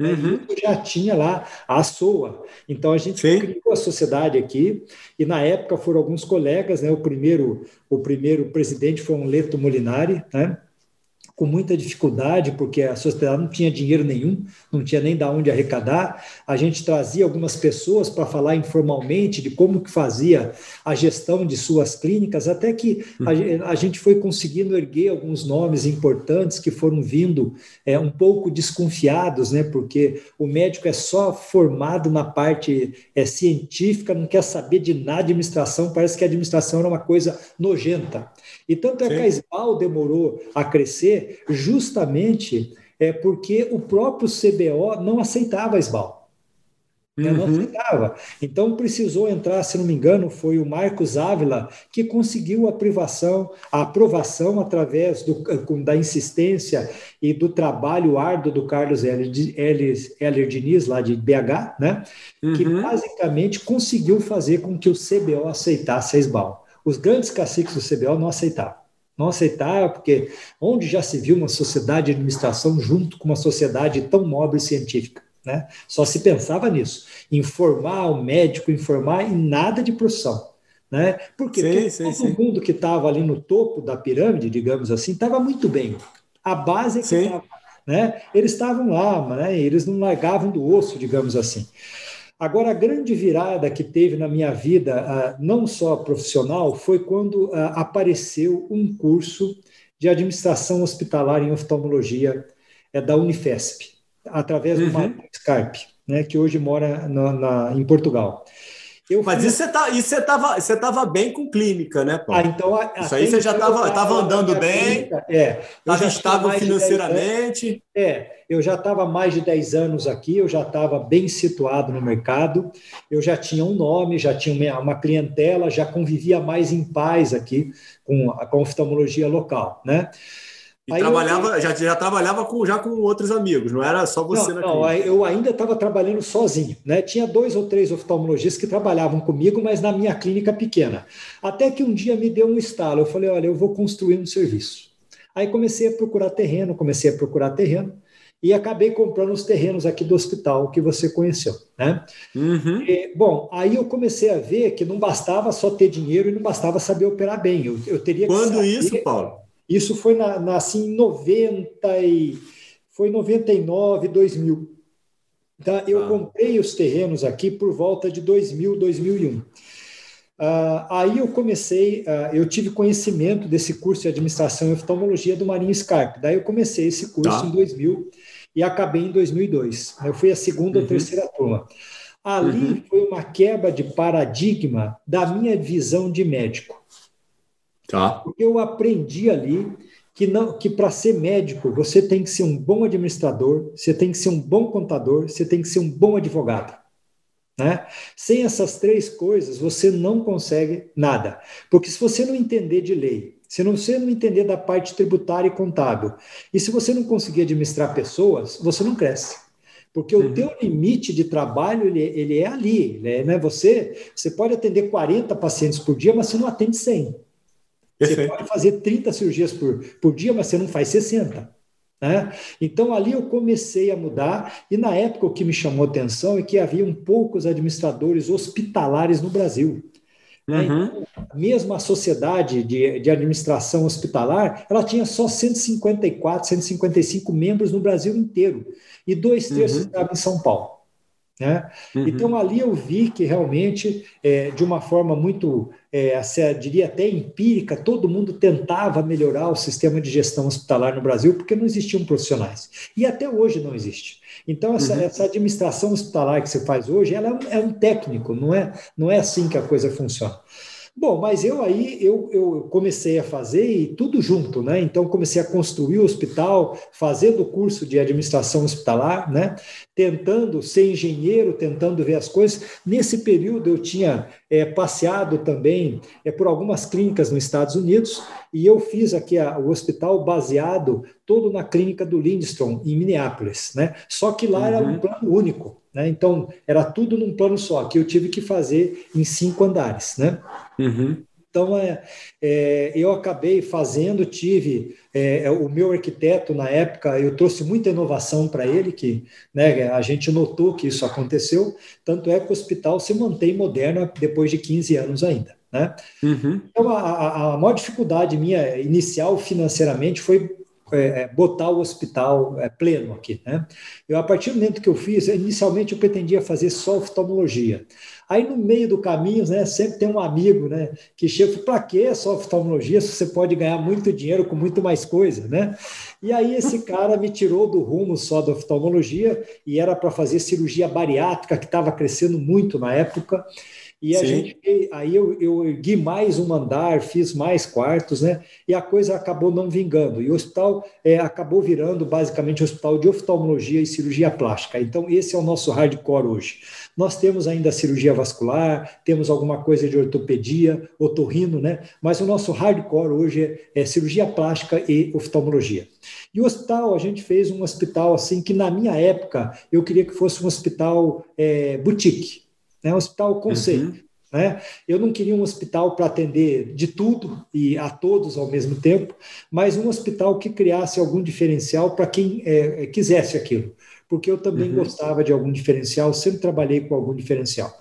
Uhum. Já tinha lá a SOA. Então a gente Sim. criou a sociedade aqui, e na época foram alguns colegas, né? O primeiro, o primeiro presidente foi um Leto Molinari, né? Com muita dificuldade, porque a sociedade não tinha dinheiro nenhum, não tinha nem da onde arrecadar. A gente trazia algumas pessoas para falar informalmente de como que fazia a gestão de suas clínicas, até que a, uhum. a gente foi conseguindo erguer alguns nomes importantes que foram vindo é, um pouco desconfiados, né? Porque o médico é só formado na parte é, científica, não quer saber de nada administração, parece que a administração era uma coisa nojenta. E tanto é Sim. que a SBAL demorou a crescer justamente é porque o próprio CBO não aceitava a SBAL. Né? Não uhum. aceitava. Então precisou entrar, se não me engano, foi o Marcos Ávila que conseguiu a privação, a aprovação através do, da insistência e do trabalho árduo do Carlos Heller Diniz, lá de BH, né? Uhum. que basicamente conseguiu fazer com que o CBO aceitasse a SBAL. Os grandes caciques do CBO não aceitavam não aceitar, porque onde já se viu uma sociedade de administração junto com uma sociedade tão nobre e científica? Né? Só se pensava nisso, informar o médico, informar em nada de profissão. Né? Porque sim, todo, sim, todo sim. mundo que estava ali no topo da pirâmide, digamos assim, estava muito bem. A base é que estava. Né? Eles estavam lá, né? eles não largavam do osso, digamos assim. Agora, a grande virada que teve na minha vida, ah, não só profissional, foi quando ah, apareceu um curso de administração hospitalar em oftalmologia é, da Unifesp, através do uhum. Scarpe, né, que hoje mora na, na, em Portugal. Eu Mas fui... isso você tá, isso você estava você tava bem com clínica, né, Paulo? Ah, então, isso aí você já estava tava andando bem, é, estava estável financeiramente. é, eu já estava mais de 10 anos aqui, eu já estava bem situado no mercado, eu já tinha um nome, já tinha uma clientela, já convivia mais em paz aqui com a, com a oftalmologia local, né? E aí trabalhava, eu... já, já trabalhava com, já com outros amigos, não era só você não, na não, eu ainda estava trabalhando sozinho, né? Tinha dois ou três oftalmologistas que trabalhavam comigo, mas na minha clínica pequena. Até que um dia me deu um estalo, eu falei, olha, eu vou construir um serviço. Aí comecei a procurar terreno, comecei a procurar terreno e acabei comprando os terrenos aqui do hospital que você conheceu, né? Uhum. E, bom, aí eu comecei a ver que não bastava só ter dinheiro e não bastava saber operar bem. Eu, eu teria Quando isso, Paulo? Isso foi na, na assim, 90 e foi 99, 2000. Tá? Eu ah. comprei os terrenos aqui por volta de 2000, 2001. Uh, aí eu comecei, uh, eu tive conhecimento desse curso de administração e oftalmologia do Marinho Scarpe. Daí eu comecei esse curso tá. em 2000 e acabei em 2002. Eu fui a segunda uhum. ou terceira turma. Ali uhum. foi uma quebra de paradigma da minha visão de médico. Tá. Porque eu aprendi ali que não que para ser médico você tem que ser um bom administrador, você tem que ser um bom contador, você tem que ser um bom advogado. Né? Sem essas três coisas, você não consegue nada. Porque se você não entender de lei, se você não entender da parte tributária e contábil, e se você não conseguir administrar pessoas, você não cresce. Porque uhum. o teu limite de trabalho, ele, ele é ali. Né? Você, você pode atender 40 pacientes por dia, mas você não atende 100. Você pode fazer 30 cirurgias por, por dia, mas você não faz 60. Né? Então ali eu comecei a mudar, e na época o que me chamou atenção é que havia poucos administradores hospitalares no Brasil. Né? Uhum. Então, mesmo a sociedade de, de administração hospitalar, ela tinha só 154, 155 membros no Brasil inteiro, e dois terços uhum. estavam em São Paulo. Né? Uhum. Então, ali eu vi que realmente, é, de uma forma muito, é, diria até empírica, todo mundo tentava melhorar o sistema de gestão hospitalar no Brasil, porque não existiam profissionais. E até hoje não existe. Então, essa, uhum. essa administração hospitalar que você faz hoje, ela é um, é um técnico, não é, não é assim que a coisa funciona. Bom, mas eu aí eu, eu comecei a fazer e tudo junto, né? Então comecei a construir o hospital, fazendo o curso de administração hospitalar, né? Tentando ser engenheiro, tentando ver as coisas. Nesse período eu tinha é, passeado também é, por algumas clínicas nos Estados Unidos e eu fiz aqui a, o hospital baseado todo na clínica do Lindstrom em Minneapolis, né? Só que lá uhum. era um uhum. plano único. Né? Então, era tudo num plano só, que eu tive que fazer em cinco andares. Né? Uhum. Então, é, é, eu acabei fazendo, tive é, é o meu arquiteto na época, eu trouxe muita inovação para ele, que né, a gente notou que isso aconteceu, tanto é que o hospital se mantém moderno depois de 15 anos ainda. Né? Uhum. Então, a, a maior dificuldade minha inicial financeiramente foi é, é, botar o hospital é, pleno aqui. Né? Eu, a partir do momento que eu fiz, inicialmente eu pretendia fazer só oftalmologia. Aí no meio do caminho, né, sempre tem um amigo né, que chega para que só oftalmologia se você pode ganhar muito dinheiro com muito mais coisa, né? E aí esse cara me tirou do rumo só da oftalmologia e era para fazer cirurgia bariátrica que estava crescendo muito na época. E a Sim. gente, aí eu, eu ergui mais um andar, fiz mais quartos, né? E a coisa acabou não vingando. E o hospital é, acabou virando basicamente um hospital de oftalmologia e cirurgia plástica. Então, esse é o nosso hardcore hoje. Nós temos ainda cirurgia vascular, temos alguma coisa de ortopedia, otorrino, né? Mas o nosso hardcore hoje é, é cirurgia plástica e oftalmologia. E o hospital, a gente fez um hospital assim que na minha época eu queria que fosse um hospital é, boutique né? Um hospital conceito. Uhum. Né? Eu não queria um hospital para atender de tudo e a todos ao mesmo tempo, mas um hospital que criasse algum diferencial para quem é, é, quisesse aquilo, porque eu também uhum. gostava de algum diferencial, sempre trabalhei com algum diferencial.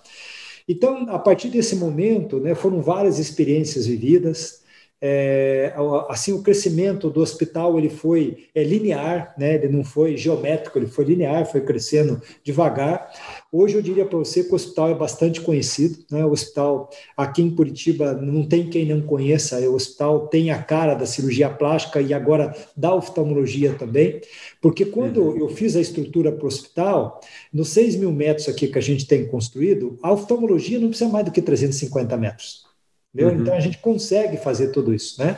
Então, a partir desse momento, né, foram várias experiências vividas, é, assim o crescimento do hospital ele foi é, linear, né? Ele não foi geométrico, ele foi linear, foi crescendo devagar. Hoje eu diria para você que o hospital é bastante conhecido, né? O hospital aqui em Curitiba não tem quem não conheça. O hospital tem a cara da cirurgia plástica e agora da oftalmologia também, porque quando uhum. eu fiz a estrutura para o hospital, nos 6 mil metros aqui que a gente tem construído, a oftalmologia não precisa mais do que 350 metros. Uhum. Então a gente consegue fazer tudo isso, né?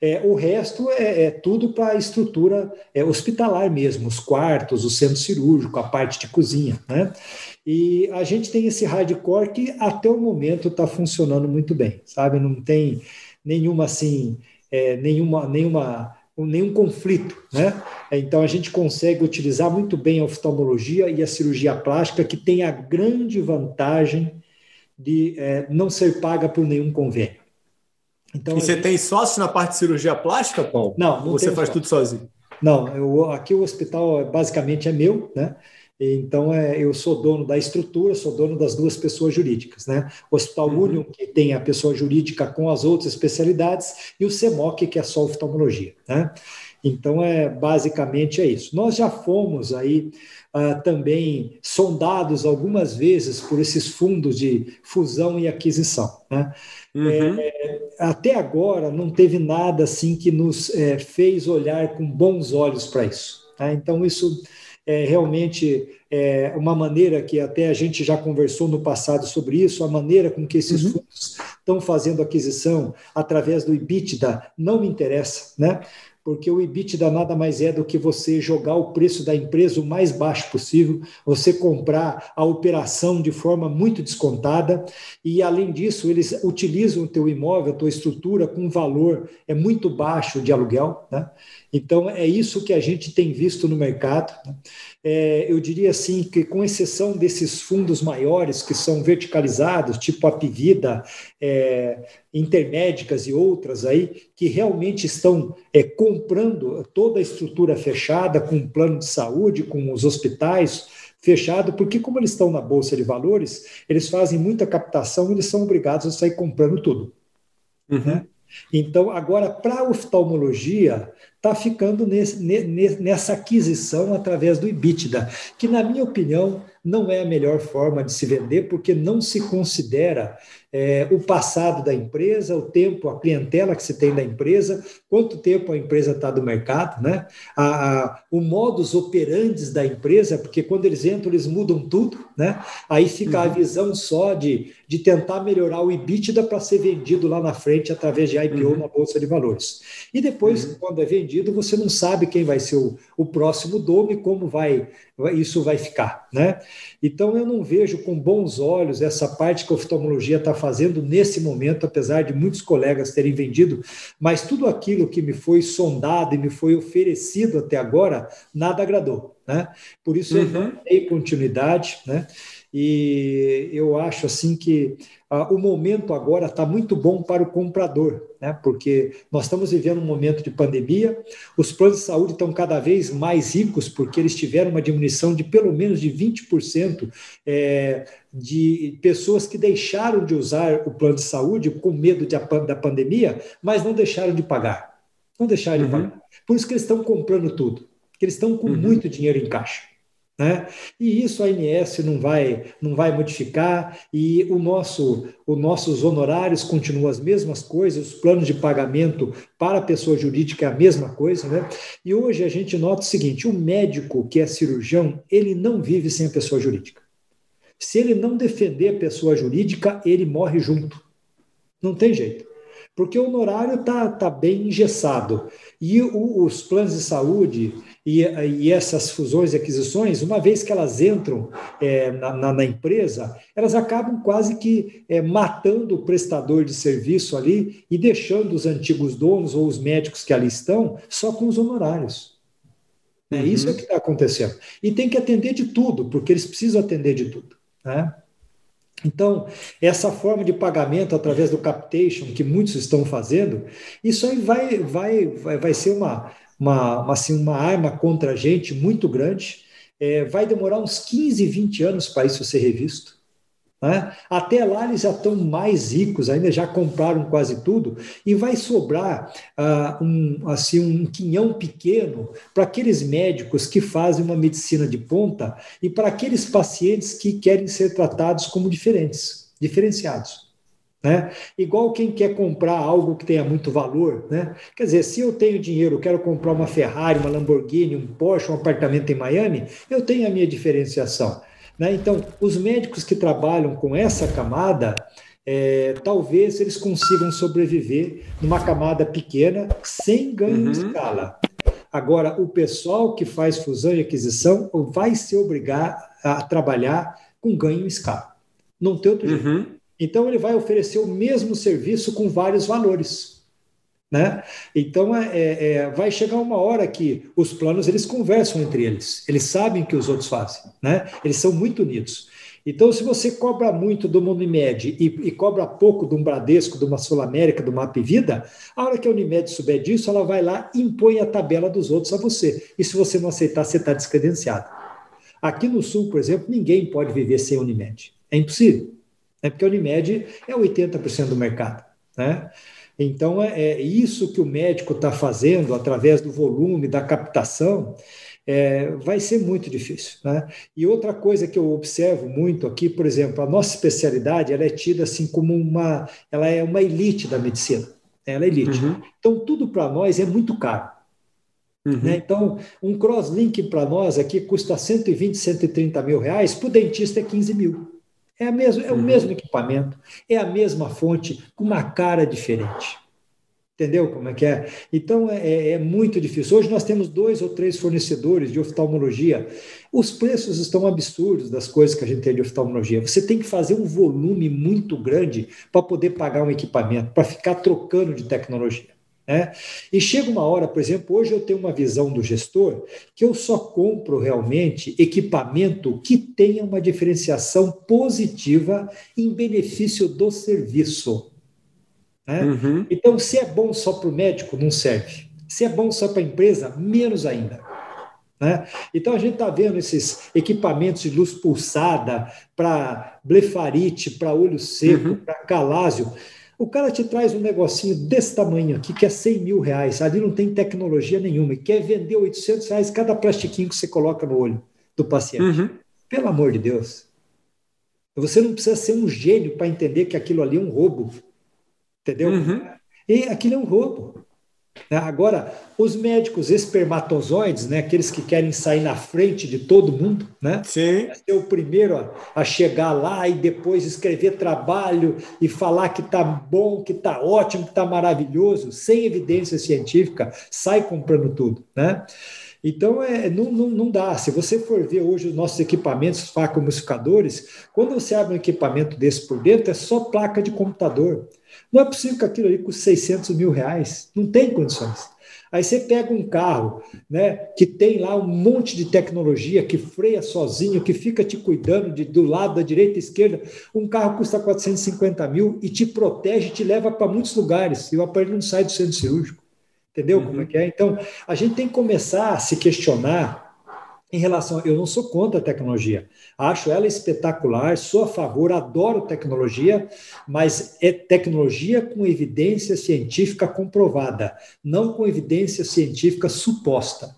É, o resto é, é tudo para a estrutura é, hospitalar mesmo, os quartos, o centro cirúrgico, a parte de cozinha, né? E a gente tem esse hardcore que até o momento está funcionando muito bem, sabe? Não tem nenhuma assim, é, nenhuma, nenhuma nenhum conflito, né? Então a gente consegue utilizar muito bem a oftalmologia e a cirurgia plástica, que tem a grande vantagem de é, não ser paga por nenhum convênio. Então, e você gente... tem sócio na parte de cirurgia plástica, Paulo? Não, não Você faz sócio. tudo sozinho? Não, eu, aqui o hospital basicamente é meu, né? Então, é, eu sou dono da estrutura, sou dono das duas pessoas jurídicas, né? O Hospital uhum. Union, que tem a pessoa jurídica com as outras especialidades, e o CEMOC, que é só oftalmologia, né? Então, é basicamente é isso. Nós já fomos aí uh, também sondados algumas vezes por esses fundos de fusão e aquisição. Né? Uhum. É, até agora não teve nada assim que nos é, fez olhar com bons olhos para isso. Tá? Então, isso é realmente é uma maneira que até a gente já conversou no passado sobre isso, a maneira com que esses uhum. fundos estão fazendo aquisição através do EBITDA não me interessa, né? Porque o EBITDA nada mais é do que você jogar o preço da empresa o mais baixo possível, você comprar a operação de forma muito descontada, e além disso, eles utilizam o teu imóvel, a tua estrutura com um valor é muito baixo de aluguel, né? Então, é isso que a gente tem visto no mercado. Né? É, eu diria assim que, com exceção desses fundos maiores que são verticalizados, tipo a Pivida, é, Intermédicas e outras aí, que realmente estão é, comprando toda a estrutura fechada, com um plano de saúde, com os hospitais, fechado, porque como eles estão na bolsa de valores, eles fazem muita captação, eles são obrigados a sair comprando tudo. Uhum. Né? Então, agora, para a oftalmologia, está ficando nesse, nessa aquisição através do EBITDA, que, na minha opinião, não é a melhor forma de se vender, porque não se considera é, o passado da empresa, o tempo, a clientela que se tem da empresa, quanto tempo a empresa está do mercado, né? A, a, o modus operandi da empresa, porque quando eles entram, eles mudam tudo, né? Aí fica uhum. a visão só de, de tentar melhorar o EBITDA para ser vendido lá na frente através de IPO uhum. na Bolsa de Valores. E depois, uhum. quando é vendido, você não sabe quem vai ser o, o próximo dono e como vai isso vai ficar, né? Então eu não vejo com bons olhos essa parte que a oftalmologia está fazendo nesse momento, apesar de muitos colegas terem vendido, mas tudo aquilo que me foi sondado e me foi oferecido até agora, nada agradou, né? Por isso eu uhum. dei continuidade, né? E eu acho assim que ah, o momento agora está muito bom para o comprador, né? porque nós estamos vivendo um momento de pandemia, os planos de saúde estão cada vez mais ricos, porque eles tiveram uma diminuição de pelo menos de 20% é, de pessoas que deixaram de usar o plano de saúde com medo de, da pandemia, mas não deixaram de pagar. Não deixaram uhum. de pagar. Por isso que eles estão comprando tudo, porque eles estão com uhum. muito dinheiro em caixa. Né? E isso a ANS não vai, não vai modificar, e o nosso, os nossos honorários continuam as mesmas coisas, os planos de pagamento para a pessoa jurídica é a mesma coisa. Né? E hoje a gente nota o seguinte: o médico que é cirurgião, ele não vive sem a pessoa jurídica. Se ele não defender a pessoa jurídica, ele morre junto. Não tem jeito porque o honorário está tá bem engessado. E o, os planos de saúde e, e, essas fusões e aquisições, uma vez que elas entram é, na, na, empresa, elas acabam quase que é, matando o prestador de serviço ali e deixando os antigos donos ou os médicos que ali estão só com os honorários. É uhum. isso é que está acontecendo. E tem que atender de tudo, porque eles precisam atender de tudo. Né? Então, essa forma de pagamento através do captation que muitos estão fazendo, isso aí vai, vai, vai, vai ser uma, uma, assim, uma arma contra a gente muito grande. É, vai demorar uns 15, 20 anos para isso ser revisto. Né? Até lá eles já estão mais ricos, ainda já compraram quase tudo, e vai sobrar uh, um, assim, um quinhão pequeno para aqueles médicos que fazem uma medicina de ponta e para aqueles pacientes que querem ser tratados como diferentes, diferenciados. Né? Igual quem quer comprar algo que tenha muito valor, né? Quer dizer, se eu tenho dinheiro, quero comprar uma Ferrari, uma Lamborghini, um Porsche, um apartamento em Miami, eu tenho a minha diferenciação. Né? Então, os médicos que trabalham com essa camada, é, talvez eles consigam sobreviver numa camada pequena, sem ganho uhum. de escala. Agora, o pessoal que faz fusão e aquisição vai se obrigar a trabalhar com ganho em escala. Não tem outro jeito. Uhum. Então, ele vai oferecer o mesmo serviço com vários valores. Né? Então é, é, é, vai chegar uma hora que os planos eles conversam entre eles, eles sabem o que os outros fazem, né? eles são muito unidos. Então, se você cobra muito do Unimed e, e cobra pouco de um Bradesco, de uma Sul América, do Map Vida, a hora que a Unimed souber disso, ela vai lá e impõe a tabela dos outros a você. E se você não aceitar, você está descredenciado. Aqui no Sul, por exemplo, ninguém pode viver sem Unimed. É impossível. É porque a Unimed é 80% do mercado. Né? Então, é, é isso que o médico está fazendo através do volume, da captação, é, vai ser muito difícil. Né? E outra coisa que eu observo muito aqui, por exemplo, a nossa especialidade ela é tida assim como uma, ela é uma elite da medicina. Ela é elite. Uhum. Então, tudo para nós é muito caro. Uhum. Né? Então, um crosslink para nós aqui custa 120, 130 mil reais, para o dentista é 15 mil. É, a mesmo, é o uhum. mesmo equipamento, é a mesma fonte, com uma cara diferente. Entendeu como é que é? Então é, é, é, muito difícil. Hoje nós temos dois ou três fornecedores de oftalmologia. Os preços estão absurdos das coisas que a gente tem de oftalmologia. Você tem que fazer um volume muito grande para poder pagar um equipamento, para ficar trocando de tecnologia. Né? E chega uma hora, por exemplo, hoje eu tenho uma visão do gestor que eu só compro realmente equipamento que tenha uma diferenciação positiva em benefício do serviço. Né? Uhum. Então, se é bom só para o médico, não serve. Se é bom só para a empresa, menos ainda. Né? Então a gente está vendo esses equipamentos de luz pulsada para blefarite, para olho seco, uhum. para calásio. O cara te traz um negocinho desse tamanho aqui, que é 100 mil reais, ali não tem tecnologia nenhuma, e quer vender 800 reais cada plastiquinho que você coloca no olho do paciente. Uhum. Pelo amor de Deus. Você não precisa ser um gênio para entender que aquilo ali é um roubo. Entendeu? Uhum. E aquilo é um roubo. Né? Agora, os médicos espermatozoides, né, aqueles que querem sair na frente de todo mundo, né, Sim. ser o primeiro a, chegar lá e depois escrever trabalho e falar que está bom, que está ótimo, que está maravilhoso, sem evidência científica, sai comprando tudo. Né? Então, é, não, não, não dá. Se você for ver hoje os nossos equipamentos facomusificadores, quando você abre um equipamento desse por dentro, é só placa de computador. Não é possível que aquilo ali custe 600 mil reais. Não tem condições. Aí você pega um carro né, que tem lá um monte de tecnologia, que freia sozinho, que fica te cuidando de, do lado da direita esquerda. Um carro custa 450 mil e te protege, te leva para muitos lugares. E o aparelho não sai do centro cirúrgico. Entendeu uhum. como é que é? Então, a gente tem que começar a se questionar em relação. Eu não sou contra a tecnologia, acho ela espetacular, sou a favor, adoro tecnologia, mas é tecnologia com evidência científica comprovada, não com evidência científica suposta.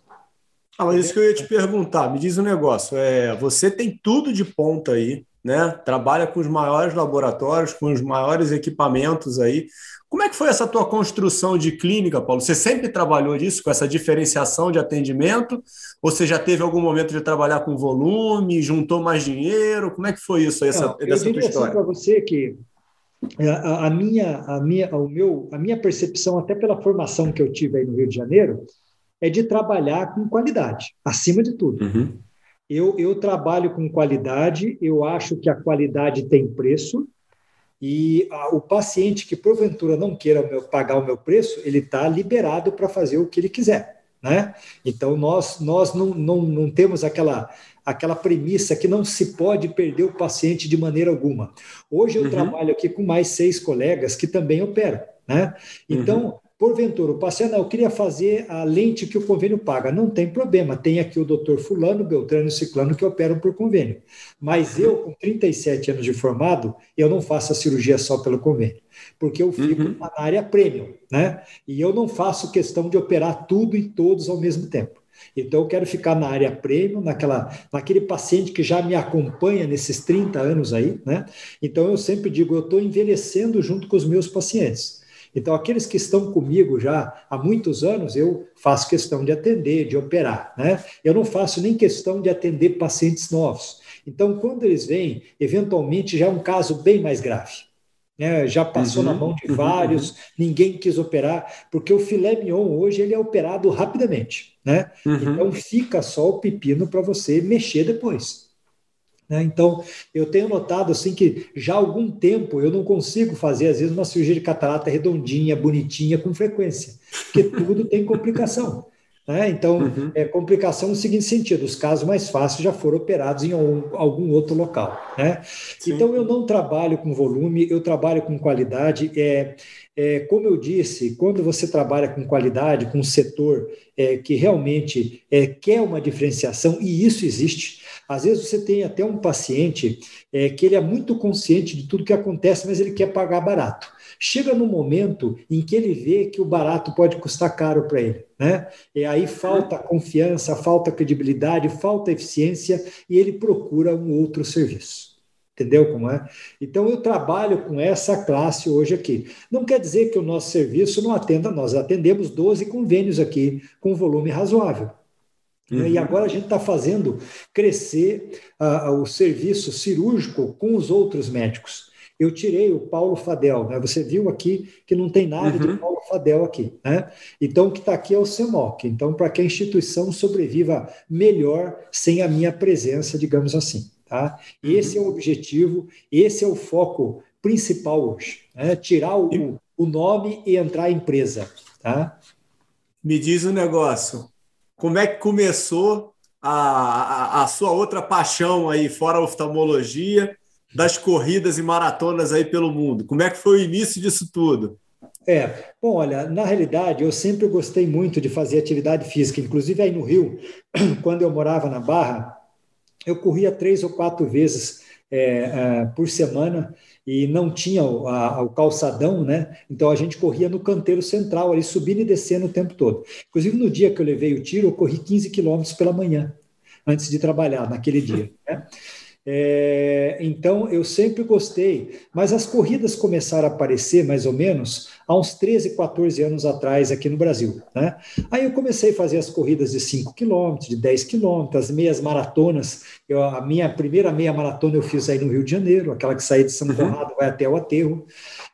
Ah, mas isso que eu ia te perguntar, me diz um negócio. É, você tem tudo de ponta aí, né? Trabalha com os maiores laboratórios, com os maiores equipamentos aí. Como é que foi essa tua construção de clínica, Paulo? Você sempre trabalhou disso, com essa diferenciação de atendimento? Ou você já teve algum momento de trabalhar com volume, juntou mais dinheiro? Como é que foi isso, essa, Não, dessa tua história? para você que é, a, a, minha, a, minha, o meu, a minha percepção, até pela formação que eu tive aí no Rio de Janeiro, é de trabalhar com qualidade, acima de tudo. Uhum. Eu, eu trabalho com qualidade, eu acho que a qualidade tem preço, e a, o paciente que porventura não queira o meu, pagar o meu preço, ele está liberado para fazer o que ele quiser. Né? Então, nós, nós não, não, não temos aquela, aquela premissa que não se pode perder o paciente de maneira alguma. Hoje eu uhum. trabalho aqui com mais seis colegas que também operam. Né? Então, uhum. Porventura, o paciente, não, eu queria fazer a lente que o convênio paga. Não tem problema, tem aqui o doutor Fulano, Beltrano e Ciclano que operam por convênio. Mas eu, com 37 anos de formado, eu não faço a cirurgia só pelo convênio, porque eu fico uhum. na área premium, né? E eu não faço questão de operar tudo e todos ao mesmo tempo. Então, eu quero ficar na área premium, naquela, naquele paciente que já me acompanha nesses 30 anos aí, né? Então, eu sempre digo, eu estou envelhecendo junto com os meus pacientes. Então, aqueles que estão comigo já há muitos anos, eu faço questão de atender, de operar. Né? Eu não faço nem questão de atender pacientes novos. Então, quando eles vêm, eventualmente já é um caso bem mais grave. Né? Já passou uhum, na mão de uhum, vários, uhum. ninguém quis operar, porque o filé mignon hoje ele é operado rapidamente. Né? Uhum. Então, fica só o pepino para você mexer depois. Né? Então, eu tenho notado assim que já há algum tempo eu não consigo fazer, às vezes, uma cirurgia de catarata redondinha, bonitinha, com frequência, porque tudo tem complicação. Né? Então, uhum. é complicação no seguinte sentido: os casos mais fáceis já foram operados em algum outro local. Né? Então, eu não trabalho com volume, eu trabalho com qualidade. É, é, como eu disse, quando você trabalha com qualidade, com um setor é, que realmente é, quer uma diferenciação, e isso existe, às vezes você tem até um paciente é, que ele é muito consciente de tudo que acontece, mas ele quer pagar barato. Chega no momento em que ele vê que o barato pode custar caro para ele, né? E aí falta confiança, falta credibilidade, falta eficiência e ele procura um outro serviço. Entendeu como é? Então eu trabalho com essa classe hoje aqui. Não quer dizer que o nosso serviço não atenda, nós atendemos 12 convênios aqui com volume razoável. Uhum. E agora a gente está fazendo crescer uh, o serviço cirúrgico com os outros médicos. Eu tirei o Paulo Fadel, né? Você viu aqui que não tem nada uhum. de Paulo Fadel aqui, né? Então o que está aqui é o CEMOC. Então, para que a instituição sobreviva melhor sem a minha presença, digamos assim. Tá? Esse é o objetivo, esse é o foco principal hoje. Né? Tirar o, o nome e entrar a empresa. Tá? Me diz um negócio como é que começou a, a, a sua outra paixão aí, fora a oftalmologia, das corridas e maratonas aí pelo mundo? Como é que foi o início disso tudo? É, bom, olha, na realidade eu sempre gostei muito de fazer atividade física, inclusive aí no Rio, quando eu morava na Barra, eu corria três ou quatro vezes é, é, por semana e não tinha o, a, o, calçadão, né? Então a gente corria no canteiro central, ali subindo e descendo o tempo todo. Inclusive no dia que eu levei o tiro, eu corri 15 quilômetros pela manhã, antes de trabalhar naquele dia. Né? É, então, eu sempre gostei, mas as corridas começaram a aparecer mais ou menos há uns 13, 14 anos atrás aqui no Brasil. Né? Aí eu comecei a fazer as corridas de 5 quilômetros, de 10 quilômetros, as meias maratonas. Eu, a minha primeira meia maratona eu fiz aí no Rio de Janeiro, aquela que saía de São uhum. Conrado, vai até o aterro.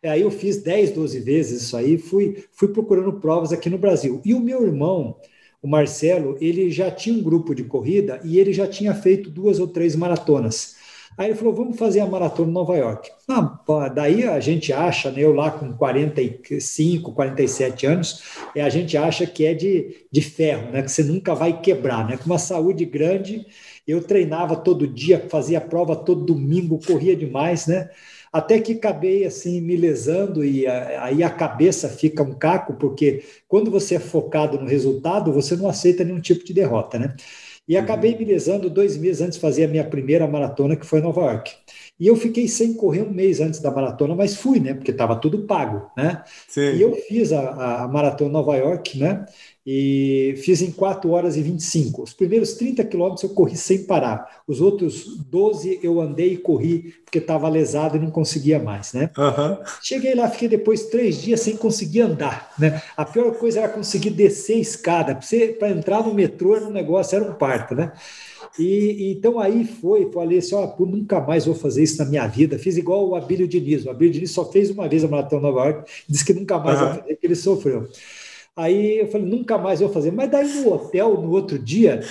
Aí eu fiz 10, 12 vezes isso aí, fui, fui procurando provas aqui no Brasil. E o meu irmão, o Marcelo, ele já tinha um grupo de corrida e ele já tinha feito duas ou três maratonas. Aí ele falou: vamos fazer a maratona em Nova York. Ah, daí a gente acha, né, eu lá com 45, 47 anos, a gente acha que é de, de ferro, né, que você nunca vai quebrar, né, com uma saúde grande. Eu treinava todo dia, fazia prova todo domingo, corria demais, né? Até que acabei assim me lesando e aí a cabeça fica um caco, porque quando você é focado no resultado, você não aceita nenhum tipo de derrota, né? E acabei uhum. me lesando dois meses antes de fazer a minha primeira maratona, que foi em Nova York. E eu fiquei sem correr um mês antes da maratona, mas fui, né? Porque estava tudo pago, né? Sim. E eu fiz a, a maratona Nova York, né? E fiz em 4 horas e 25. Os primeiros 30 quilômetros eu corri sem parar. Os outros 12 eu andei e corri porque estava lesado e não conseguia mais, né? Uhum. Cheguei lá, fiquei depois três dias sem conseguir andar, né? A pior coisa era conseguir descer a escada. Para entrar no metrô era um negócio, era um parto, né? E, então aí foi, falei assim, ó, oh, nunca mais vou fazer isso na minha vida. Fiz igual o Abílio Diniz. O Abílio Diniz só fez uma vez a Maratona Nova York, disse que nunca mais uhum. vai fazer, porque ele sofreu. Aí eu falei, nunca mais vou fazer. Mas daí no hotel, no outro dia,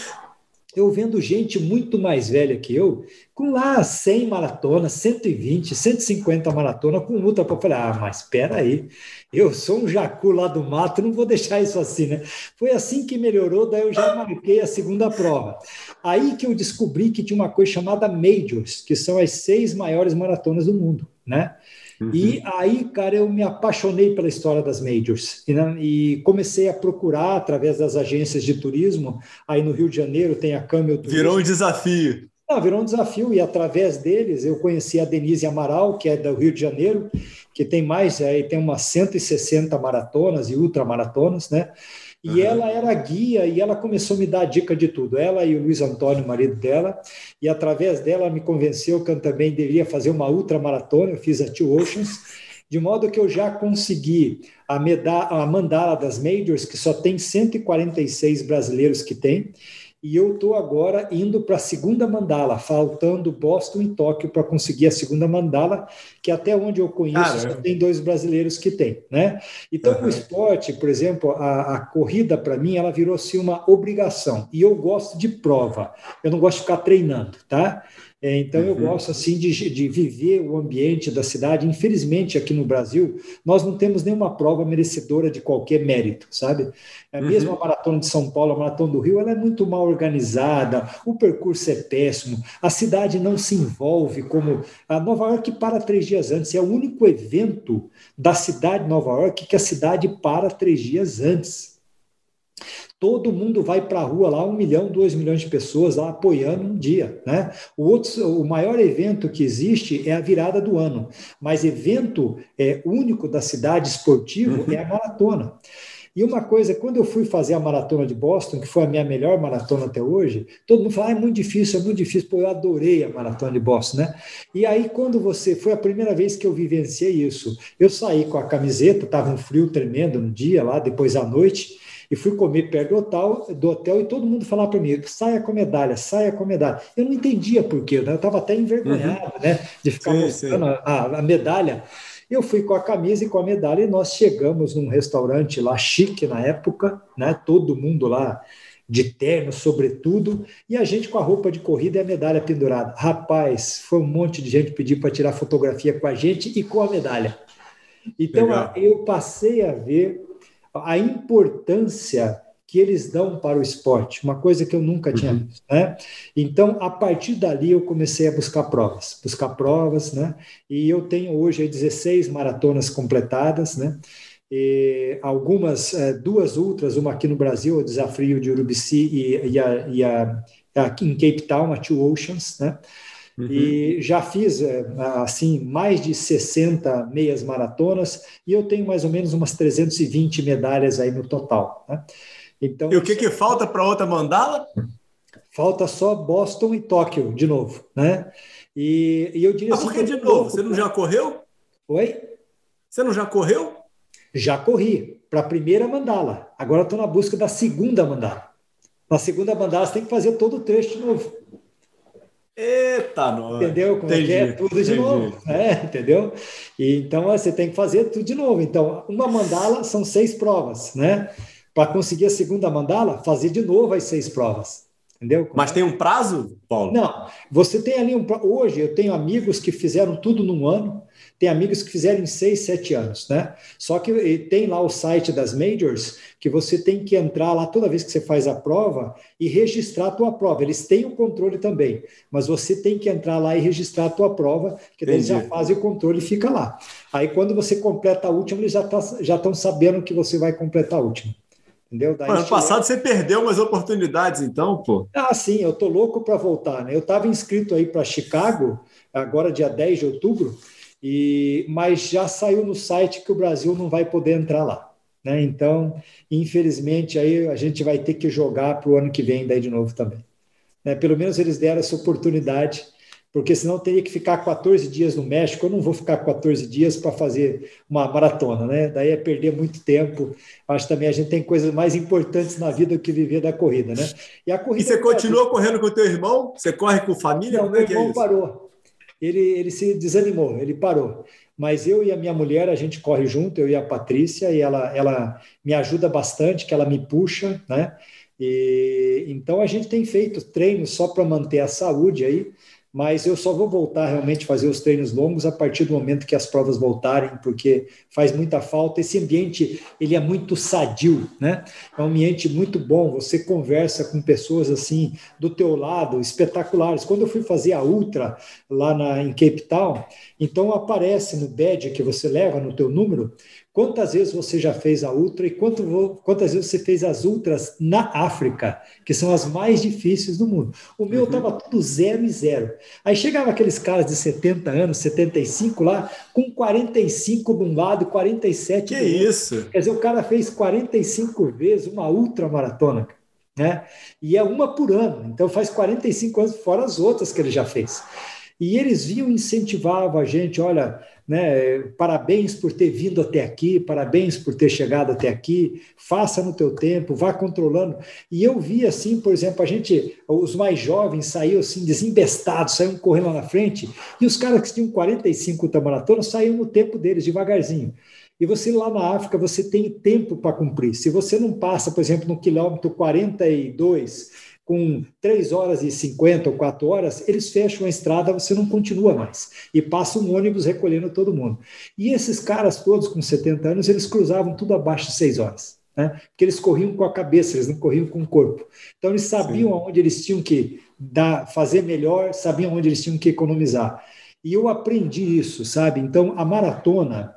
eu vendo gente muito mais velha que eu, com lá 100 maratonas, 120, 150 maratonas, com ultra. Eu falei, ah, mas espera aí, eu sou um jacu lá do mato, não vou deixar isso assim, né? Foi assim que melhorou, daí eu já marquei a segunda prova. Aí que eu descobri que tinha uma coisa chamada Majors, que são as seis maiores maratonas do mundo, né? Uhum. E aí, cara, eu me apaixonei pela história das majors e, né, e, comecei a procurar através das agências de turismo. Aí no Rio de Janeiro tem a Camel Turismo. Virou um desafio. Não, virou um desafio e através deles eu conheci a Denise Amaral, que é do Rio de Janeiro, que tem mais, aí tem umas 160 maratonas e ultramaratonas, né? E uhum. ela era guia e ela começou a me dar dica de tudo. Ela e o Luiz Antônio, marido dela, e através dela me convenceu que eu também deveria fazer uma ultramaratona. Eu fiz a Two Oceans, de modo que eu já consegui a, a mandala das Majors, que só tem 146 brasileiros que tem, e eu estou agora indo para a segunda mandala, faltando Boston e Tóquio para conseguir a segunda mandala, que até onde eu conheço só tem dois brasileiros que tem, né? Então uhum. o esporte, por exemplo, a, a corrida para mim ela virou-se uma obrigação e eu gosto de prova, eu não gosto de ficar treinando, tá? É, então, eu uhum. gosto assim de, de viver o ambiente da cidade. Infelizmente, aqui no Brasil, nós não temos nenhuma prova merecedora de qualquer mérito, sabe? É, mesmo uhum. a maratona de São Paulo, a maratona do Rio, ela é muito mal organizada, o percurso é péssimo, a cidade não se envolve como. A Nova York para três dias antes, é o único evento da cidade de Nova York que a cidade para três dias antes todo mundo vai para a rua lá, um milhão, dois milhões de pessoas lá apoiando um dia. Né? O, outro, o maior evento que existe é a virada do ano, mas evento é, único da cidade esportivo uhum. é a maratona. E uma coisa, quando eu fui fazer a maratona de Boston, que foi a minha melhor maratona até hoje, todo mundo fala, ah, é muito difícil, é muito difícil. Pô, eu adorei a maratona de Boston, né? E aí, quando você. Foi a primeira vez que eu vivenciei isso. Eu saí com a camiseta, estava um frio tremendo no dia lá, depois à noite e fui comer perto do hotel, do hotel e todo mundo falava para mim, saia com medalha, saia com medalha. Eu não entendia por quê, né? eu estava até envergonhado, uhum. né, de ficar sim, mostrando sim. A, a medalha. Eu fui com a camisa e com a medalha e nós chegamos num restaurante lá chique na época, né? Todo mundo lá de terno, sobretudo, e a gente com a roupa de corrida e a medalha pendurada. Rapaz, foi um monte de gente pedir para tirar fotografia com a gente e com a medalha. Então Legal. eu passei a ver a importância que eles dão para o esporte, uma coisa que eu nunca tinha uhum. visto, né? Então, a partir dali eu comecei a buscar provas, buscar provas, né? E eu tenho hoje 16 maratonas completadas, né? E algumas, é, duas ultras, uma aqui no Brasil, o Desafio de Urubici e, e, a, e a, aqui em Cape Town, a Two Oceans, né? Uhum. E já fiz, é, assim, mais de 60 meias maratonas e eu tenho mais ou menos umas 320 medalhas aí no total, né? Então, e o que, que falta para outra mandala? Falta só Boston e Tóquio, de novo, né? E, e eu diria Mas assim. Por que de novo? Você não já correu? Oi? Você não já correu? Já corri para a primeira mandala. Agora estou na busca da segunda mandala. Na segunda mandala você tem que fazer todo o trecho de novo. Eita, não. Entendeu? Como entendi, é que é? Tudo de entendi. novo. É, entendeu? E, então você tem que fazer tudo de novo. Então, uma mandala são seis provas, né? Para conseguir a segunda mandala, fazer de novo as seis provas. Entendeu? Mas tem um prazo, Paulo? Não. Você tem ali um. Hoje eu tenho amigos que fizeram tudo num ano tem amigos que fizeram em seis, sete anos, né? Só que tem lá o site das majors que você tem que entrar lá toda vez que você faz a prova e registrar a tua prova. Eles têm o controle também, mas você tem que entrar lá e registrar a tua prova, que eles já fazem o controle e fica lá. Aí quando você completa a última, eles já tá, já estão sabendo que você vai completar a última. Entendeu? Daí ano passado você perdeu umas oportunidades, então, pô. Ah, sim, eu tô louco para voltar, né? Eu estava inscrito aí para Chicago, agora dia 10 de outubro, e, mas já saiu no site que o Brasil não vai poder entrar lá. Né? Então, infelizmente, aí a gente vai ter que jogar para o ano que vem daí de novo também. Né? Pelo menos eles deram essa oportunidade, porque senão teria que ficar 14 dias no México. Eu não vou ficar 14 dias para fazer uma maratona, né? Daí é perder muito tempo. Acho também a gente tem coisas mais importantes na vida do que viver da corrida, né? E, a corrida e você é continua correndo com o teu irmão? Você corre com família? Não, Como é meu irmão é parou ele, ele se desanimou, ele parou. Mas eu e a minha mulher, a gente corre junto, eu e a Patrícia, e ela, ela me ajuda bastante, que ela me puxa, né? E, então a gente tem feito treinos só para manter a saúde aí, mas eu só vou voltar realmente a fazer os treinos longos a partir do momento que as provas voltarem, porque faz muita falta. Esse ambiente, ele é muito sadio, né? É um ambiente muito bom, você conversa com pessoas assim do teu lado, espetaculares. Quando eu fui fazer a ultra lá na, em Cape Town, então aparece no badge que você leva no teu número, Quantas vezes você já fez a ultra e quanto, quantas vezes você fez as ultras na África, que são as mais difíceis do mundo? O meu estava uhum. tudo zero e zero. Aí chegava aqueles caras de 70 anos, 75 lá, com 45 de um lado e 47 que do outro. isso? Quer dizer, o cara fez 45 vezes uma ultra maratona. Né? E é uma por ano, então faz 45 anos fora as outras que ele já fez. E eles vinham incentivavam a gente, olha, né, parabéns por ter vindo até aqui, parabéns por ter chegado até aqui, faça no teu tempo, vá controlando. E eu vi assim, por exemplo, a gente, os mais jovens saíam assim desembestados, saíam correndo lá na frente, e os caras que tinham 45 ultramaratonas saíam no tempo deles, devagarzinho. E você lá na África, você tem tempo para cumprir. Se você não passa, por exemplo, no quilômetro 42, com 3 horas e 50 ou 4 horas, eles fecham a estrada, você não continua mais. E passa um ônibus recolhendo todo mundo. E esses caras todos com 70 anos, eles cruzavam tudo abaixo de 6 horas. Né? Porque eles corriam com a cabeça, eles não corriam com o corpo. Então eles sabiam Sim. onde eles tinham que dar, fazer melhor, sabiam onde eles tinham que economizar. E eu aprendi isso, sabe? Então a maratona,